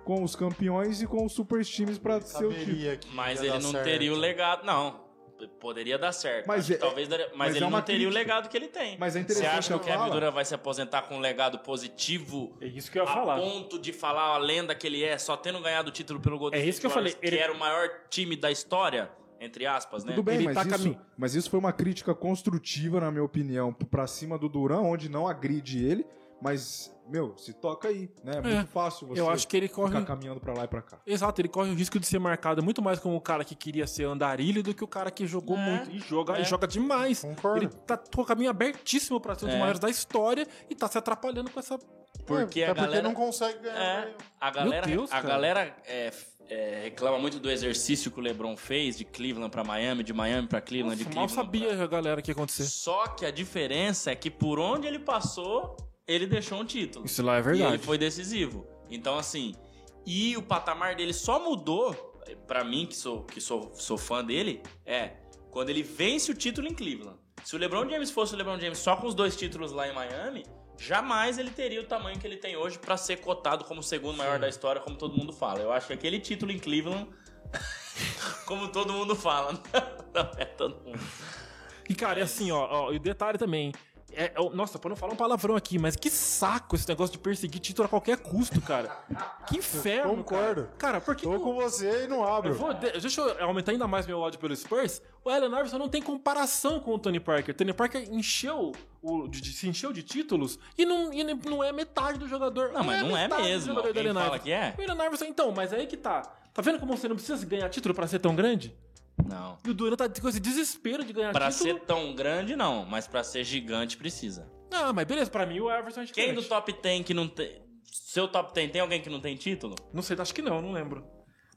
com os campeões e com os super times pra ser o time. Mas ele não certo. teria o legado. Não. Poderia dar certo. Mas que é- talvez daria- mas, mas ele é não teria o crítica. legado que ele tem. Mas é Você interessante acha que o que Kevin fala. Durant vai se aposentar com um legado positivo É isso que eu ia a falar. ponto de falar a lenda que ele é, só tendo ganhado o título pelo Golden É isso State que eu falei, Warriors, ele- que era o maior time da história, entre aspas, né? Tudo bem, Ele mas, tá isso, caminho- mas isso foi uma crítica construtiva, na minha opinião, pra cima do Duran, onde não agride ele, mas, meu, se toca aí, né? É muito fácil você Eu acho que ele corre. ficar caminhando pra lá e pra cá. Exato, ele corre o risco de ser marcado muito mais como o cara que queria ser andarilho do que o cara que jogou É, muito. E joga, é. e joga demais. Concordo. Ele tá com o caminho abertíssimo pra ser um dos É. maiores da história e tá se atrapalhando com essa. Porque é, a até galera- não consegue ganhar. É, né? a galera, Deus, a galera é, f- é, reclama muito do exercício que o LeBron fez de Cleveland pra Miami, de Miami pra Cleveland, de Nossa, mal Cleveland. sabia a galera que ia pra- acontecer. Só que a diferença é que por onde ele passou, ele deixou um título. Isso lá é E verdade. ele foi decisivo. Então, assim, e o patamar dele só mudou, pra mim, que sou, que sou, sou fã dele, é quando ele vence o título em Cleveland. Se o LeBron James fosse o LeBron James só com os dois títulos lá em Miami, jamais ele teria o tamanho que ele tem hoje pra ser cotado como o segundo maior da história, como todo mundo fala. Eu acho que aquele título em Cleveland, como todo mundo fala, não é todo mundo. E, cara, é assim, ó, ó, e o detalhe também. É, é o- nossa, pra não falar um palavrão aqui, mas que saco esse negócio de perseguir título a qualquer custo, cara. Que inferno. Concordo. Cara, cara por que. Tô que com eu- você e não eu abro. vou, de- deixa eu aumentar ainda mais meu ódio pelo Spurs. O Allen Iverson não tem comparação com o Tony Parker. Tony Parker encheu o, de, de- se encheu de títulos e não, e não é metade do jogador. Não, mas não é metade do mesmo. jogador do Allen fala que é? O Allen Iverson, então, mas aí que tá. Tá vendo como você não precisa ganhar título pra ser tão grande? Não. E o Durant tá com esse desespero de ganhar Pra título. ser tão grande, não. Mas pra ser gigante, precisa. Ah, mas beleza, pra mim o Iverson é Quem gigante. do top 10 que não tem. Seu top 10 tem alguém que não tem título? Não sei, acho que não, não lembro.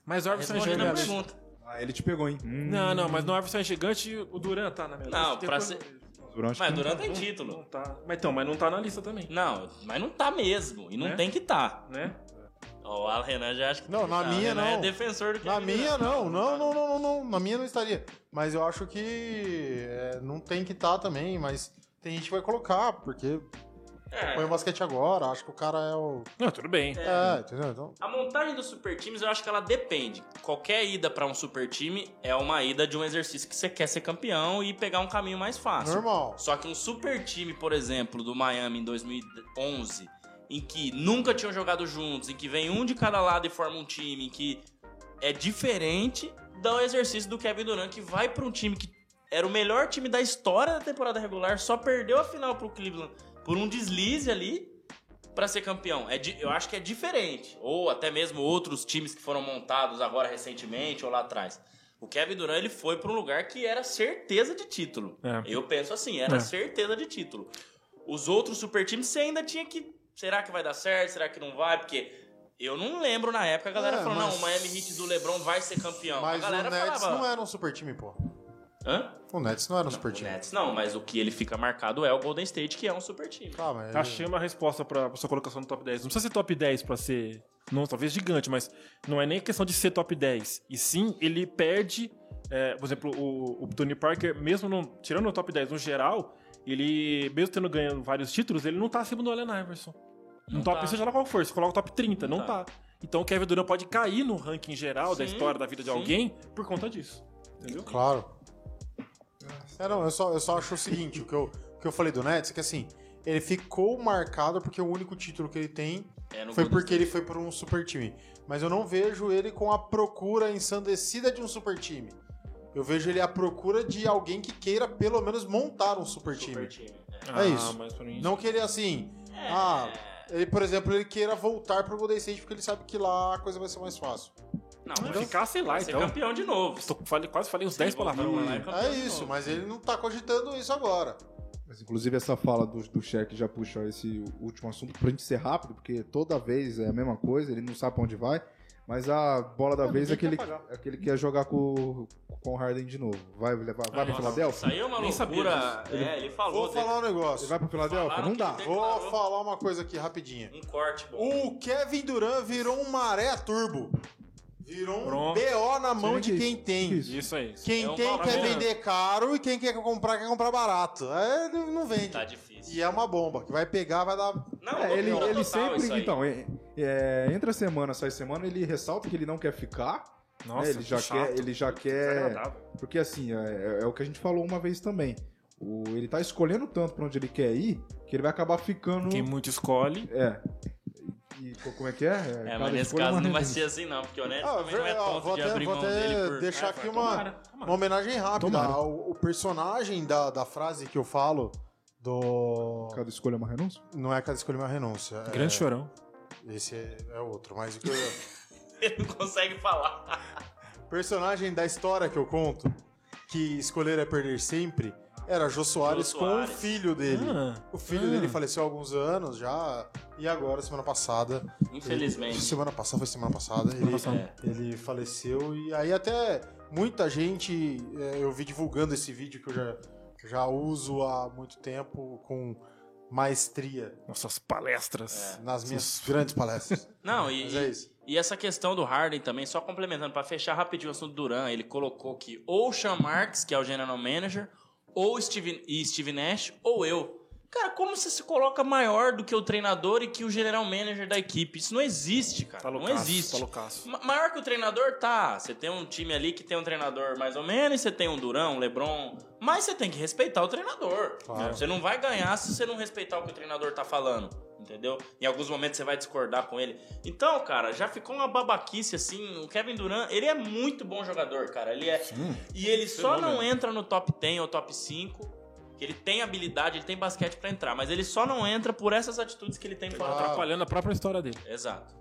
Mas o Iverson é gigante. pergunta. Ah, ele te pegou, hein? Hum, Não, não, mas no Iverson é gigante o Durant tá na minha Não, lista. pra Depois- ser- Durant acho Mas que não Durant tá. tem Não título. tá. Mas então, mas não tá na lista também, Não, mas não tá mesmo. E não Né? tem que tá. né? O Alan Renan já acha que Não, que na tá. minha O Renan não. é defensor do Na Kevin minha não, não, não, não, não, não, na minha não estaria. Mas eu acho que é, não tem que estar também, mas tem gente que vai colocar, porque É. põe o basquete agora, acho que o cara é o. Não, tudo bem. É, entendeu? Então, A montagem dos super times, eu acho que ela depende. Qualquer ida pra um super time é uma ida de um exercício que você quer ser campeão e pegar um caminho mais fácil. normal. Só que um super time, por exemplo, do Miami em 2011, em que nunca tinham jogado juntos, em que vem um de cada lado e forma um time, em que é diferente do exercício do Kevin Durant, que vai pra um time que era o melhor time da história da temporada regular, só perdeu a final pro Cleveland por um deslize ali pra ser campeão. É eu acho que é diferente. Ou até mesmo outros times que foram montados agora recentemente ou lá atrás. O Kevin Durant ele foi pra um lugar que era certeza de título. É. Eu penso assim, era É. certeza de título. Os outros super times você ainda tinha que. Será que vai dar certo? Será que não vai? Porque eu não lembro na época a galera É, falando, mas- não, o Miami Heat do LeBron vai ser campeão. Mas a galera o Nets falava. não era um super time, pô. Hã? O Nets não era um Não, super o time. Nets não, mas o que ele fica marcado é o Golden State, que é um super time. Tá, mas Achei uma resposta pra, pra sua colocação no top 10. Não precisa ser top 10 pra ser. Não, talvez gigante, mas não é nem questão de ser top 10. E sim, ele perde. é, por exemplo, o, o Tony Parker, mesmo não, tirando o top 10 no geral, ele, mesmo tendo ganhado vários títulos, ele não tá acima do Allen Iverson. Não no top, tá. seja lá qual for, você coloca o top 30, não, Não tá. tá. Então o Kevin Durant pode cair no ranking geral da Sim, história da vida de sim. alguém por conta disso. Entendeu? Claro. É, não, eu só, eu só acho o seguinte, o que eu, o que eu falei do Nets é que assim, ele ficou marcado porque o único título que ele tem É foi Golden porque ele foi para um super time. Mas eu não vejo ele com a procura ensandecida de um super time. Eu vejo ele à procura de alguém que queira pelo menos montar um super time. Super time. é. Ah, isso. mas pra mim- Não que ele assim, ah, ele, por exemplo, ele queira voltar pro Golden State porque ele sabe que lá a coisa vai ser mais fácil. Não, Vai vai ficar, sei lá, vai ser então. campeão de novo. Tô- falei- quase falei uns Se 10 ele voltar palavrões. É isso, novo. mas ele não tá cogitando isso agora. Mas, inclusive, essa fala do, do Shaq já puxa esse último assunto pra gente ser rápido, porque toda vez é a mesma coisa, ele não sabe pra onde vai. Mas a bola da vez é que, ele, pagar. é que ele quer jogar com, com o Harden de novo. Vai levar, vai pra Nossa. Filadélfia? Isso aí é uma Nem sabia loucura. É, ele falou. Vou falar um Ele negócio. vai pra Filadélfia? Não que dá. ele Vou falar uma coisa aqui rapidinha. Um corte bom. O Kevin Durant virou um maré turbo. Virou um Pronto. BO na mão Sim, de que quem isso, tem. que isso. Aí. Quem É um tem quer mesmo. vender caro e quem quer comprar quer comprar barato. É, não vende. Tá difícil. E é uma bomba, que vai pegar, vai dar. Não, É, ele, ele sempre. isso aí. É- é, entra semana, sai semana, ele ressalta que ele não quer ficar. Nossa, né? ele já que chato. quer, ele já quer. Desagradável. Porque assim, é, é- é o que a gente falou uma vez também. O, ele tá escolhendo tanto pra onde ele quer ir que ele vai acabar ficando. Quem muito escolhe. É. E co- como é que é? É, cada mas nesse é caso não vai ser assim, não, porque o Ned Ah, também não é ó, vou de até, abrir vou mão até dele por. deixar Ah, aqui uma, tomara, tomara. uma homenagem rápida. Ao- O, personagem da, da frase que eu falo do. Cada escolha é uma renúncia? Não é cada escolha uma renúncia. é- Grande chorão. Esse é, é outro. Mas o que eu- Ele não consegue falar. personagem da história que eu conto, que escolher é perder sempre, era Jô Soares, Jô com o filho dele. Ah, O filho ah. dele faleceu há alguns anos já, e agora, semana passada. Infelizmente. ele- semana passada, foi semana passada. Ele, passada. ele faleceu, e aí até muita gente. é, eu vi divulgando esse vídeo que eu já, já uso há muito tempo com maestria Nossas palestras. nas minhas grandes palestras. Não, e, Mas é isso. e essa questão do Harden também, só complementando, pra fechar rapidinho o assunto do Duran, ele colocou que ou o Sean Marks, que é o general manager, ou Steve, e Steve Nash, ou eu. Cara, como você se coloca maior do que o treinador e que o general manager da equipe? Isso não existe, cara. Tá não loucaço, existe. tá Maior que o treinador, tá. Você tem um time ali que tem um treinador mais ou menos, você tem um Durão, um Lebron. Mas você tem que respeitar o treinador. Claro. Você não vai ganhar se você não respeitar o que o treinador tá falando. Entendeu? Em alguns momentos você vai discordar com ele. Então, cara, já ficou uma babaquice assim. O Kevin Durant, ele é muito bom jogador, cara. Ele é. E ele só não entra no top 10 ou top 5. Que ele tem habilidade, ele tem basquete pra entrar, mas ele só não entra por essas atitudes que ele tem fora. Atrapalhando a própria história dele. Exato.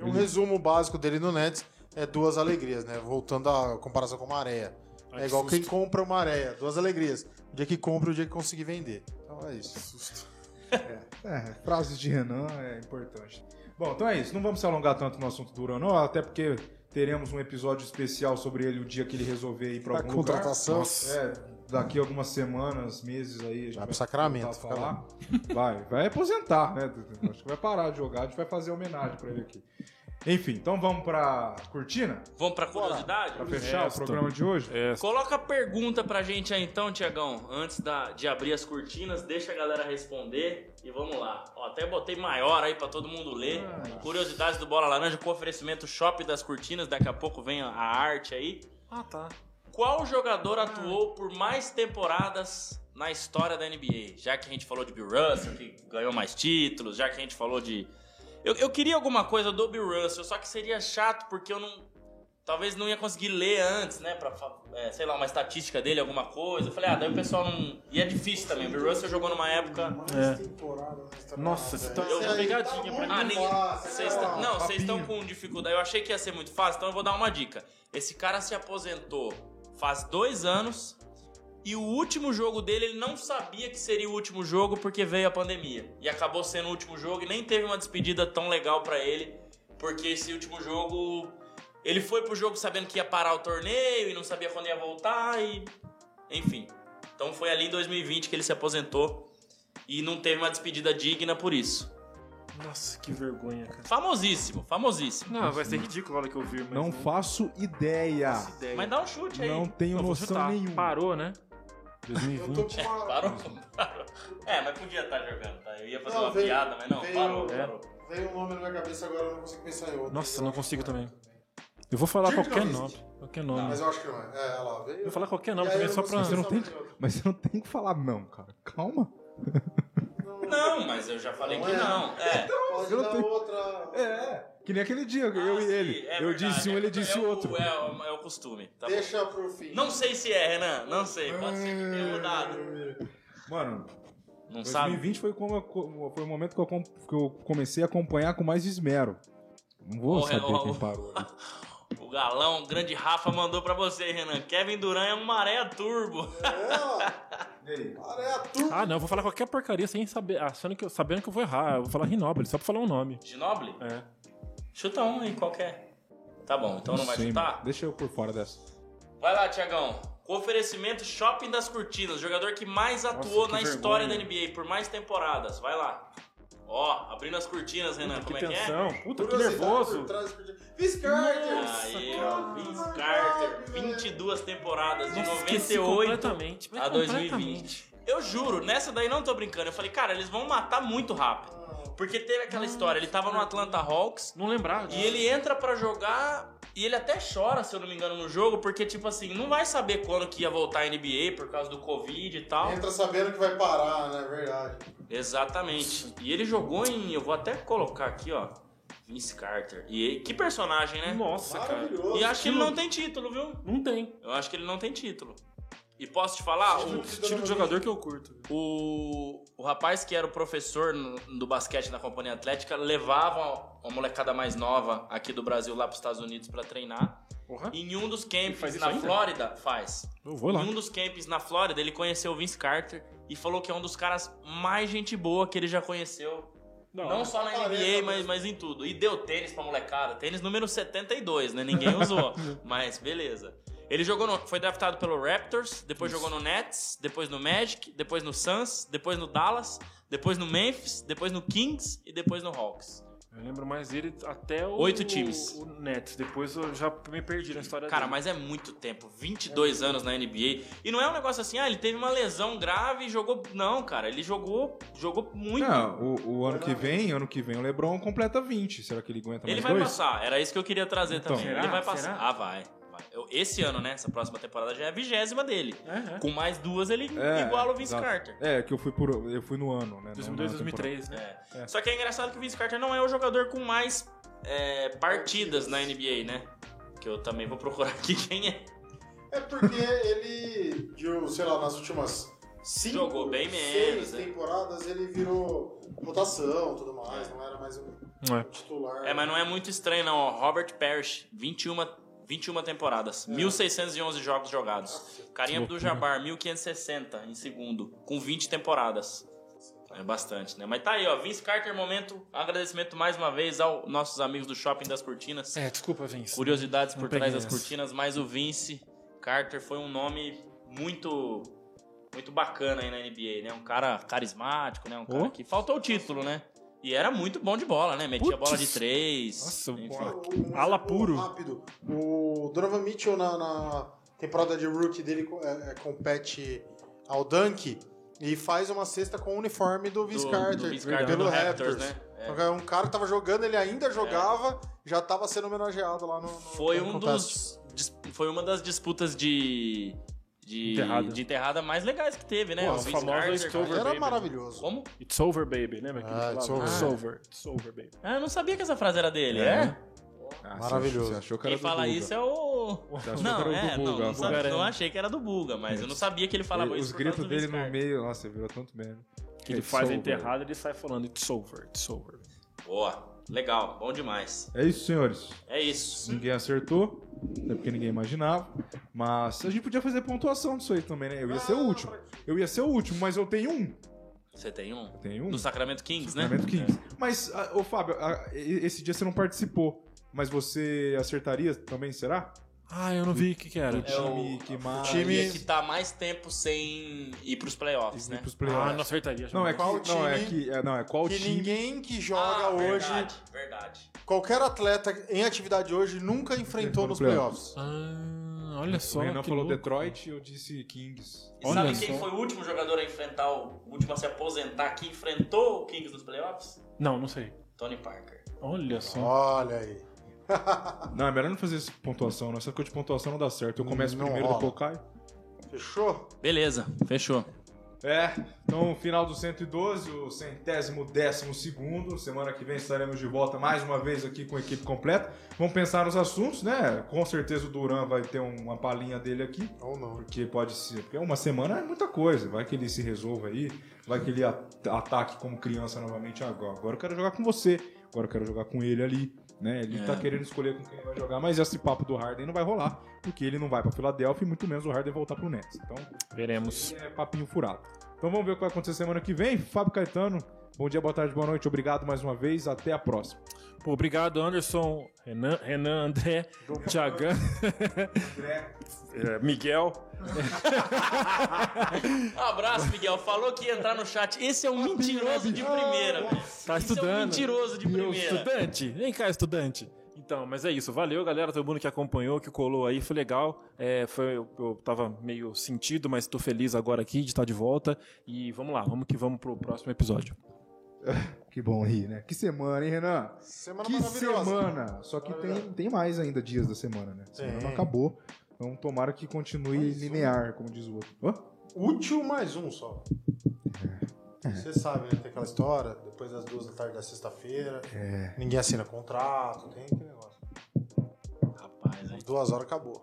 Um resumo básico dele no Nets é duas alegrias, né? Voltando à comparação com uma areia. Ai, É igual susto. quem compra uma areia, duas alegrias. O dia que compra e o dia que conseguir vender. Então é isso. É, frases de Renan é importante. Bom, então é isso. Não vamos se alongar tanto no assunto do Duran, não, até porque teremos um episódio especial sobre ele o dia que ele resolver ir para A algum contratação. lugar. É, daqui a algumas semanas, meses aí. a gente Vai pro Sacramento, falar. Vai, vai aposentar, né? Acho que vai parar de jogar, a gente vai fazer homenagem para ele aqui. Enfim, então vamos pra cortina? Vamos pra curiosidade? Pra fechar Esta. o programa de hoje? É, Coloca a pergunta pra gente aí então, Tiagão. Antes da- de abrir as cortinas, deixa a galera responder e vamos lá. Ó, até botei maior aí pra todo mundo ler. Curiosidades do Bola Laranja com oferecimento Shop das Cortinas. Daqui a pouco vem a arte aí. Ah, tá. Qual jogador atuou por mais temporadas na história da NBA? Já que a gente falou de Bill Russell, que ganhou mais títulos, já que a gente falou de. Eu, eu queria alguma coisa do Bill Russell, só que seria chato porque eu não. Talvez não ia conseguir ler antes, né? Pra, é, sei lá, uma estatística dele, alguma coisa. Eu falei, ah, daí o pessoal não. E é difícil também. O Bill Russell jogou numa época. É. Nossa, você tá- Eu vou pegadinha pra tá Ah, ninguém. Vocês estão- não, vocês estão com dificuldade. Eu achei que ia ser muito fácil, então eu vou dar uma dica. Esse cara se aposentou faz dois anos e o último jogo dele ele não sabia que seria o último jogo porque veio a pandemia. E acabou sendo o último jogo e nem teve uma despedida tão legal pra ele, porque esse último jogo. Ele foi pro jogo sabendo que ia parar o torneio e não sabia quando ia voltar e. Enfim. Então foi ali em 2020 que ele se aposentou e não teve uma despedida digna por isso. Nossa, que vergonha, cara. Famosíssimo, famosíssimo. Não, vai ser ridículo a hora que eu vir, mas Não faço ideia. faço ideia. Mas dá um chute aí. Não tenho vou noção chutar. nenhuma. Parou, né? Eu tô 2020. com uma... Parou? Parou. É, mas podia estar jogando, tá? Eu ia fazer Não, uma veio- piada, mas não, veio- parou, é. parou. Veio um nome na minha cabeça agora, eu não consigo pensar em outro. Nossa, Eu não consigo é. também. Eu vou falar Dirk qualquer nome. Qualquer Não, nome. mas eu acho que não é. É, olha lá. Veio... Eu vou falar qualquer nome E aí também, eu só pra. Mas você não tem, pensar em outro. mas você não tem que falar não, cara. Calma. Não, mas eu já falei Não que é. não. É. Pode Eu tenho- outra... É, que nem aquele dia, eu Ah, e sim, ele. é eu verdade, disse um, é- ele disse é o- outro. É, o- é o costume. Tá bom. Deixa pro fim. Não sei se é, Renan. Não sei. Pode ser que tenha mudado. Mano, Não sabe? 2020 foi, como, foi o momento que eu, que eu comecei a acompanhar com mais esmero. Não vou saber Renan, quem parou. galão, grande Rafa mandou pra você, Renan. Kevin Durant é um maré turbo. É, ó. Areia turbo. Ah, não, eu vou falar qualquer porcaria sem saber, achando que, eu- sabendo que eu vou errar. Eu vou falar Rinoble, só pra falar um nome. Ginoble? É. Chuta um aí, qualquer. Tá bom, então não vai sei, chutar? mano. Deixa eu por fora dessa. Vai lá, Tiagão. Com oferecimento Shopping das Cortinas, jogador que mais atuou que na história da vergonha. NBA por mais temporadas. Vai lá. Ó, abrindo as cortinas, Renan, Puta, como que é que é? tensão. Puta, que Curiosidade nervoso. por trás do- Vince Carter. Aí, ó, Vince Carter, 22 temporadas, de Nossa, esqueci 98 completamente, mas a completamente. 2020. Eu juro, nessa daí não tô brincando. Eu falei, cara, eles vão matar muito rápido. Porque teve aquela história, ele tava no Atlanta Hawks Não lembrava. e ele entra pra jogar e ele até chora, se eu não me engano, no jogo, porque, tipo assim, não vai saber quando que ia voltar a NBA por causa do Covid e tal. Entra sabendo que vai parar, né? Verdade. Exatamente. E ele jogou em. Eu vou até colocar aqui, ó. Vince Carter. E que personagem, né? Nossa, cara. Maravilhoso. E acho que ele não tem título, viu? Não tem. Eu acho que ele não tem título. E posso te falar, o, Tipo de jogador que eu curto. o, o rapaz que era o professor no- do basquete na Companhia Atlética levava uma molecada mais nova aqui do Brasil lá para os Estados Unidos para treinar. E em um dos camps na ainda? Flórida, faz. Eu vou lá. Em um dos camps na Flórida, ele conheceu o Vince Carter e falou que é um dos caras mais gente boa que ele já conheceu. Não, Não só na NBA, mas, mas em tudo. E deu tênis pra molecada. Tênis número 72, né? Ninguém usou. mas beleza. Ele jogou no, foi draftado pelo Raptors, depois jogou no Nets, depois no Magic, depois no Suns, depois no Dallas, depois no Memphis, depois no Kings e depois no Hawks. Eu lembro mais dele até o. Oito times. O Nets. Depois eu já me perdi na história Cara, dele. mas é muito tempo. 22 anos na NBA. E não é um negócio assim, ah, ele teve uma lesão grave e jogou. Não, cara, ele jogou, jogou muito. Não, o, o ano que vem, ano que vem o LeBron completa 20. Será que ele aguenta Ele mais vai dois? passar, era isso que eu queria trazer Então. também. Será? Ele vai passar. Será? Ah, vai. Esse ano, né? Essa próxima temporada já é a vigésima dele. É, é. Com mais duas, ele É, iguala o Vince exato. Carter. É, que eu fui por eu fui no ano, né? não 2002, na temporada. 2003, né? É. É. Só que é engraçado que o Vince Carter não é o jogador com mais é, partidas na NBA, né? Que eu também vou procurar aqui quem é. É porque ele, de, sei lá, nas últimas cinco, Jogou bem seis menos, né? temporadas, ele virou rotação e tudo mais, não era mais um É. titular. É, mas não é muito estranho, não. ó. Robert Parrish, 21, 21 temporadas, 1.611 jogos jogados. Carinha do Jabbar, 1.560 em segundo, com 20 temporadas. É bastante, né? Mas tá aí, ó. Vince Carter, momento. Agradecimento mais uma vez aos nossos amigos do Shopping das Cortinas. É, desculpa, Vince. Curiosidades por trás das cortinas, mas o Vince Carter foi um nome muito muito bacana aí na NBA, né? Um cara carismático, né? Um cara Oh. que faltou o título, né? E era muito bom de bola, né? Metia Putz. bola de três. Nossa. Um Ala puro. Rápido. O Donovan Mitchell na, na temporada de rookie dele é, é, compete ao dunk e faz uma cesta com o uniforme do Vince do, Carter, do Vince Carter pelo do Raptors. Raptors, né? É. Então, é Um cara que tava jogando, ele ainda jogava, já tava sendo homenageado lá no. no Foi um dos dis- foi uma das disputas de de Enterrada. de enterrada mais legais que teve, né? Pô, o as famosas. It's over, Era baby. maravilhoso. Como? It's over, baby, lembra que ele Ah, it's over. It's over, it's over, baby. Ah, eu não sabia que essa frase era dele, é? Ah, Maravilhoso. Você achou que era Quem do fala Buga. isso é o. Não, é, do não, Buga. não, não achei que era do Buga, mas eu não sabia que ele falava Ele- isso Os gritos dele no meio, nossa, virou tanto meme. Que ele It's faz a over. enterrada, ele sai falando It's over, it's over. Boa, legal, bom demais. É isso, senhores. É isso. Ninguém acertou, até porque ninguém imaginava. Mas a gente podia fazer pontuação disso aí também, né? Eu ia ser o último. Eu ia ser o último, mas eu tenho um. Você tem um? Eu tenho um. Do Sacramento Kings, né? Sacramento Kings. Mas, ah, ô Fábio, ah, esse dia você não participou. Mas você acertaria também, será? Ah, eu não vi o que que era. O É time o- que mais. time- que tá mais tempo sem ir pros playoffs, né? ir pros Ah, playoffs. não acertaria. Não, é que qual, Qual não, é time que, é, não, é qual Que time. ninguém que joga Ah, hoje, Verdade, verdade. qualquer atleta em atividade hoje nunca enfrentou nos no playoffs. playoffs. Ah, olha só. O Renan que falou louco. Detroit e eu disse Kings. E Olha sabe só. quem foi o último jogador a enfrentar, o último a se aposentar que enfrentou o Kings nos playoffs? Não, não sei. Tony Parker. Olha só. Olha aí. Não, é melhor não fazer essa pontuação, não. Essa coisa de pontuação não dá certo. Eu começo Não primeiro, rola. depois eu caio. Fechou? Beleza, fechou. É, então final do 112, o centésimo décimo segundo. Semana que vem estaremos de volta mais uma vez aqui com a equipe completa. Vamos pensar nos assuntos, né? Com certeza o Duran vai ter um- uma palhinha dele aqui. Ou não. Porque pode ser. Porque uma semana é muita coisa. Vai que ele se resolva aí. Vai que ele at- ataque como criança novamente agora. Agora eu quero jogar com você. Agora eu quero jogar com ele ali. Né? Ele É. tá querendo escolher com quem ele vai jogar, mas esse papo do Harden não vai rolar, porque ele não vai pra Filadélfia e muito menos o Harden voltar pro Nets. Então, Veremos. é papinho furado. Então vamos ver o que vai acontecer semana que vem. Fábio Caetano, bom dia, boa tarde, boa noite. Obrigado mais uma vez. Até a próxima. Pô, obrigado, Anderson, Renan, Renan André, Thiagan, é, Miguel. Um abraço, Miguel. Falou que ia entrar no chat. Esse é um mentiroso de primeira, velho. Tá Esse é um estudando. mentiroso de primeira. estudante? Vem cá, estudante. Então, mas é isso. Valeu, galera, todo mundo que acompanhou, que colou aí. Foi legal. É, foi, eu, eu tava meio sentido, mas tô feliz agora aqui de estar de volta. E vamos lá, vamos que vamos pro próximo episódio. Que bom rir, né? Que semana, hein, Renan? Semana que maravilhosa. semana! Só que tem, tem mais ainda dias da semana, né? A semana não acabou. Então tomara que continue Mais um. linear, como diz o outro. Hã? Útil mais um só. É. Você sabe, né? Tem aquela história, depois das duas da tarde da sexta-feira, É. ninguém assina contrato, tem aquele negócio. Rapaz, aí. Duas horas acabou.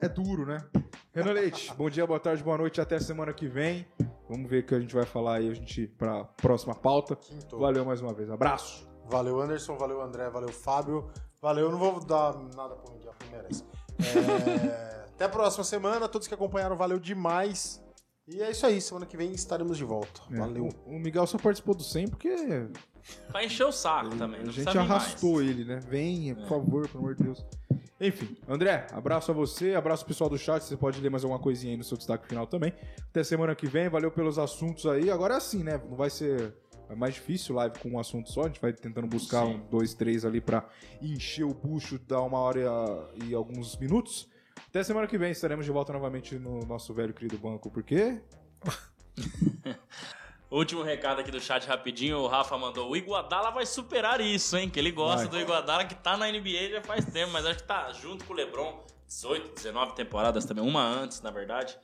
É duro, né? Renan Leite, bom dia, boa tarde, boa noite, até semana que vem. Vamos ver o que a gente vai falar aí, a gente, pra próxima pauta. Quinto. Valeu mais uma vez, abraço. Valeu, Anderson. Valeu, André. Valeu, Fábio. Valeu, eu não vou dar nada pro Miguel, que ele merece. É, Até a próxima semana. Todos que acompanharam, valeu demais. E é isso aí. Semana que vem estaremos de volta. É, Valeu. O, o Miguel só participou do 100 porque Pra encher o saco também. a gente arrastou mais. ele, né? Venha, por favor, pelo amor de Deus. Enfim, André, abraço a você, abraço pessoal do chat. Você pode ler mais alguma coisinha aí no seu destaque final também. Até semana que vem, valeu pelos assuntos aí. Agora é assim, né? Não vai ser. É mais difícil live com um assunto só. A gente vai tentando buscar Sim. um, dois, três ali pra encher o bucho, dar uma hora e, e alguns minutos. Até semana que vem estaremos de volta novamente no nosso velho querido banco, porque Último recado aqui do chat rapidinho, o Rafa mandou. O Iguadala vai superar isso, hein? Que ele gosta Vai. do Iguadala, que tá na NBA já faz tempo, mas acho que tá junto com o Lebron. 18, 19 temporadas também, uma antes, na verdade.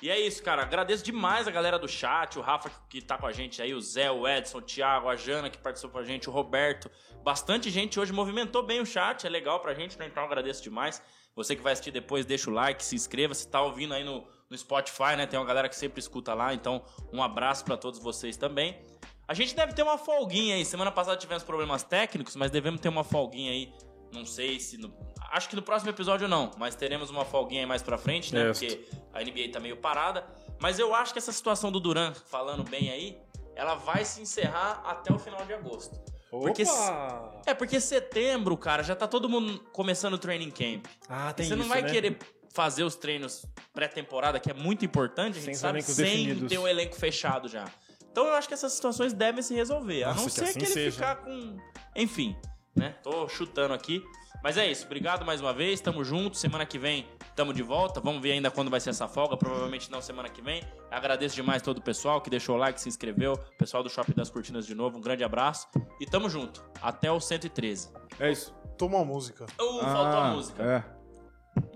E é isso, cara. Agradeço demais a galera do chat, o Rafa que tá com a gente aí, o Zé, o Edson, o Thiago, a Jana que participou com a gente, o Roberto. Bastante gente hoje movimentou bem o chat, é legal pra gente, né? Então agradeço demais. Você que vai assistir depois, deixa o like, se inscreva. Se tá ouvindo aí no, no Spotify, né? Tem uma galera que sempre escuta lá, então um abraço pra todos vocês também. A gente deve ter uma folguinha aí. Semana passada tivemos problemas técnicos, mas devemos ter uma folguinha aí. Não sei se. No... Acho que no próximo episódio não, mas teremos uma folguinha aí mais pra frente, né? Este. Porque a NBA tá meio parada. Mas eu acho que essa situação do Duran, falando bem aí, ela vai se encerrar até o final de agosto. Porque Opa! É porque setembro, cara, já tá todo mundo começando o training camp. Ah, tem Você não isso, vai né? querer fazer os treinos pré-temporada, que é muito importante, a gente Sem sabe, sem definidos. ter um elenco fechado já. Então eu acho que essas situações devem se resolver. a Nossa, não que ser assim que ele seja. ficar com. Enfim, né? Tô chutando aqui. Mas é isso. Obrigado mais uma vez. Tamo junto. Semana que vem tamo de volta. Vamos ver ainda quando vai ser essa folga. Provavelmente não semana que vem. Agradeço demais todo o pessoal que deixou o like, se inscreveu. Pessoal do Shopping das Cortinas de novo. Um grande abraço. E tamo junto. Até o 113. é isso. Toma uma música. Uh, faltou a Ah, música. É.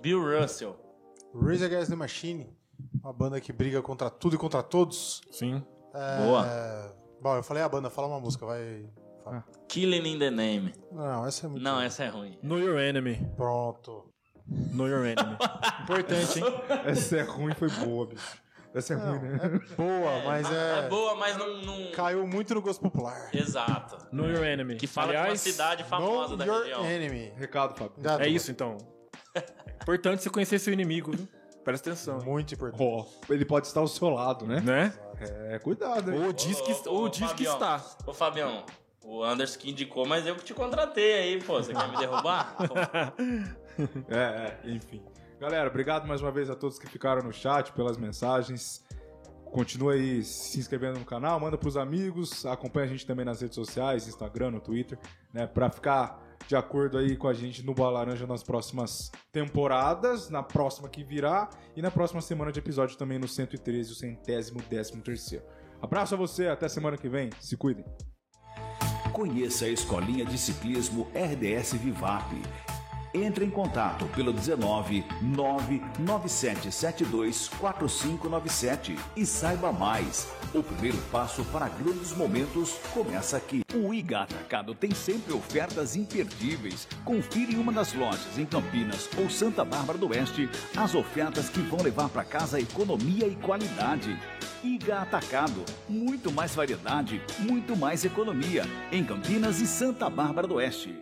Bill Russell. Rage Against the Machine. Uma banda que briga contra tudo e contra todos. Sim. É... Boa. Bom, eu falei a banda, fala uma música, vai. Fala. Killing in the Name. Não, essa é muito. Não, essa é ruim. Know your enemy. Pronto. Know your enemy. Importante, hein? Essa é ruim, foi boa, bicho. Essa é ruim, né? Boa, mas É é. boa, mas não. não- Caiu muito no gosto popular. Exato. Know your enemy. Que fala de uma Aliás, cidade famosa Know da your região. enemy. Recado, Fábio. É isso, então. Importante você conhecer seu inimigo, viu? Presta atenção. Muito importante. Ó, ele pode estar ao seu lado, né? Né? É, cuidado, hein? Ou diz que, ou ô, diz que Fabião. está. Ô, Fabião, o Anderson que indicou, mas eu que te contratei aí, pô. Você quer me derrubar? É, é, enfim. Galera, obrigado mais uma vez a todos que ficaram no chat, pelas mensagens. Continua aí se inscrevendo no canal, manda pros amigos, acompanha a gente também nas redes sociais, Instagram, no Twitter, né? Pra ficar de acordo aí com a gente no Bola Laranja nas próximas temporadas, na próxima que virá e na próxima semana de episódio também no 113, o centésimo décimo terceiro. Abraço a você, até semana que vem, se cuidem. Conheça a Escolinha de Ciclismo RDS Vivap. Entre em contato pelo 19 99772 4597 e saiba mais. O primeiro passo para grandes momentos começa aqui. O Iga Atacado tem sempre ofertas imperdíveis. Confira em uma das lojas em Campinas ou Santa Bárbara do Oeste as ofertas que vão levar para casa economia e qualidade. Iga Atacado, muito mais variedade, muito mais economia em Campinas e Santa Bárbara do Oeste.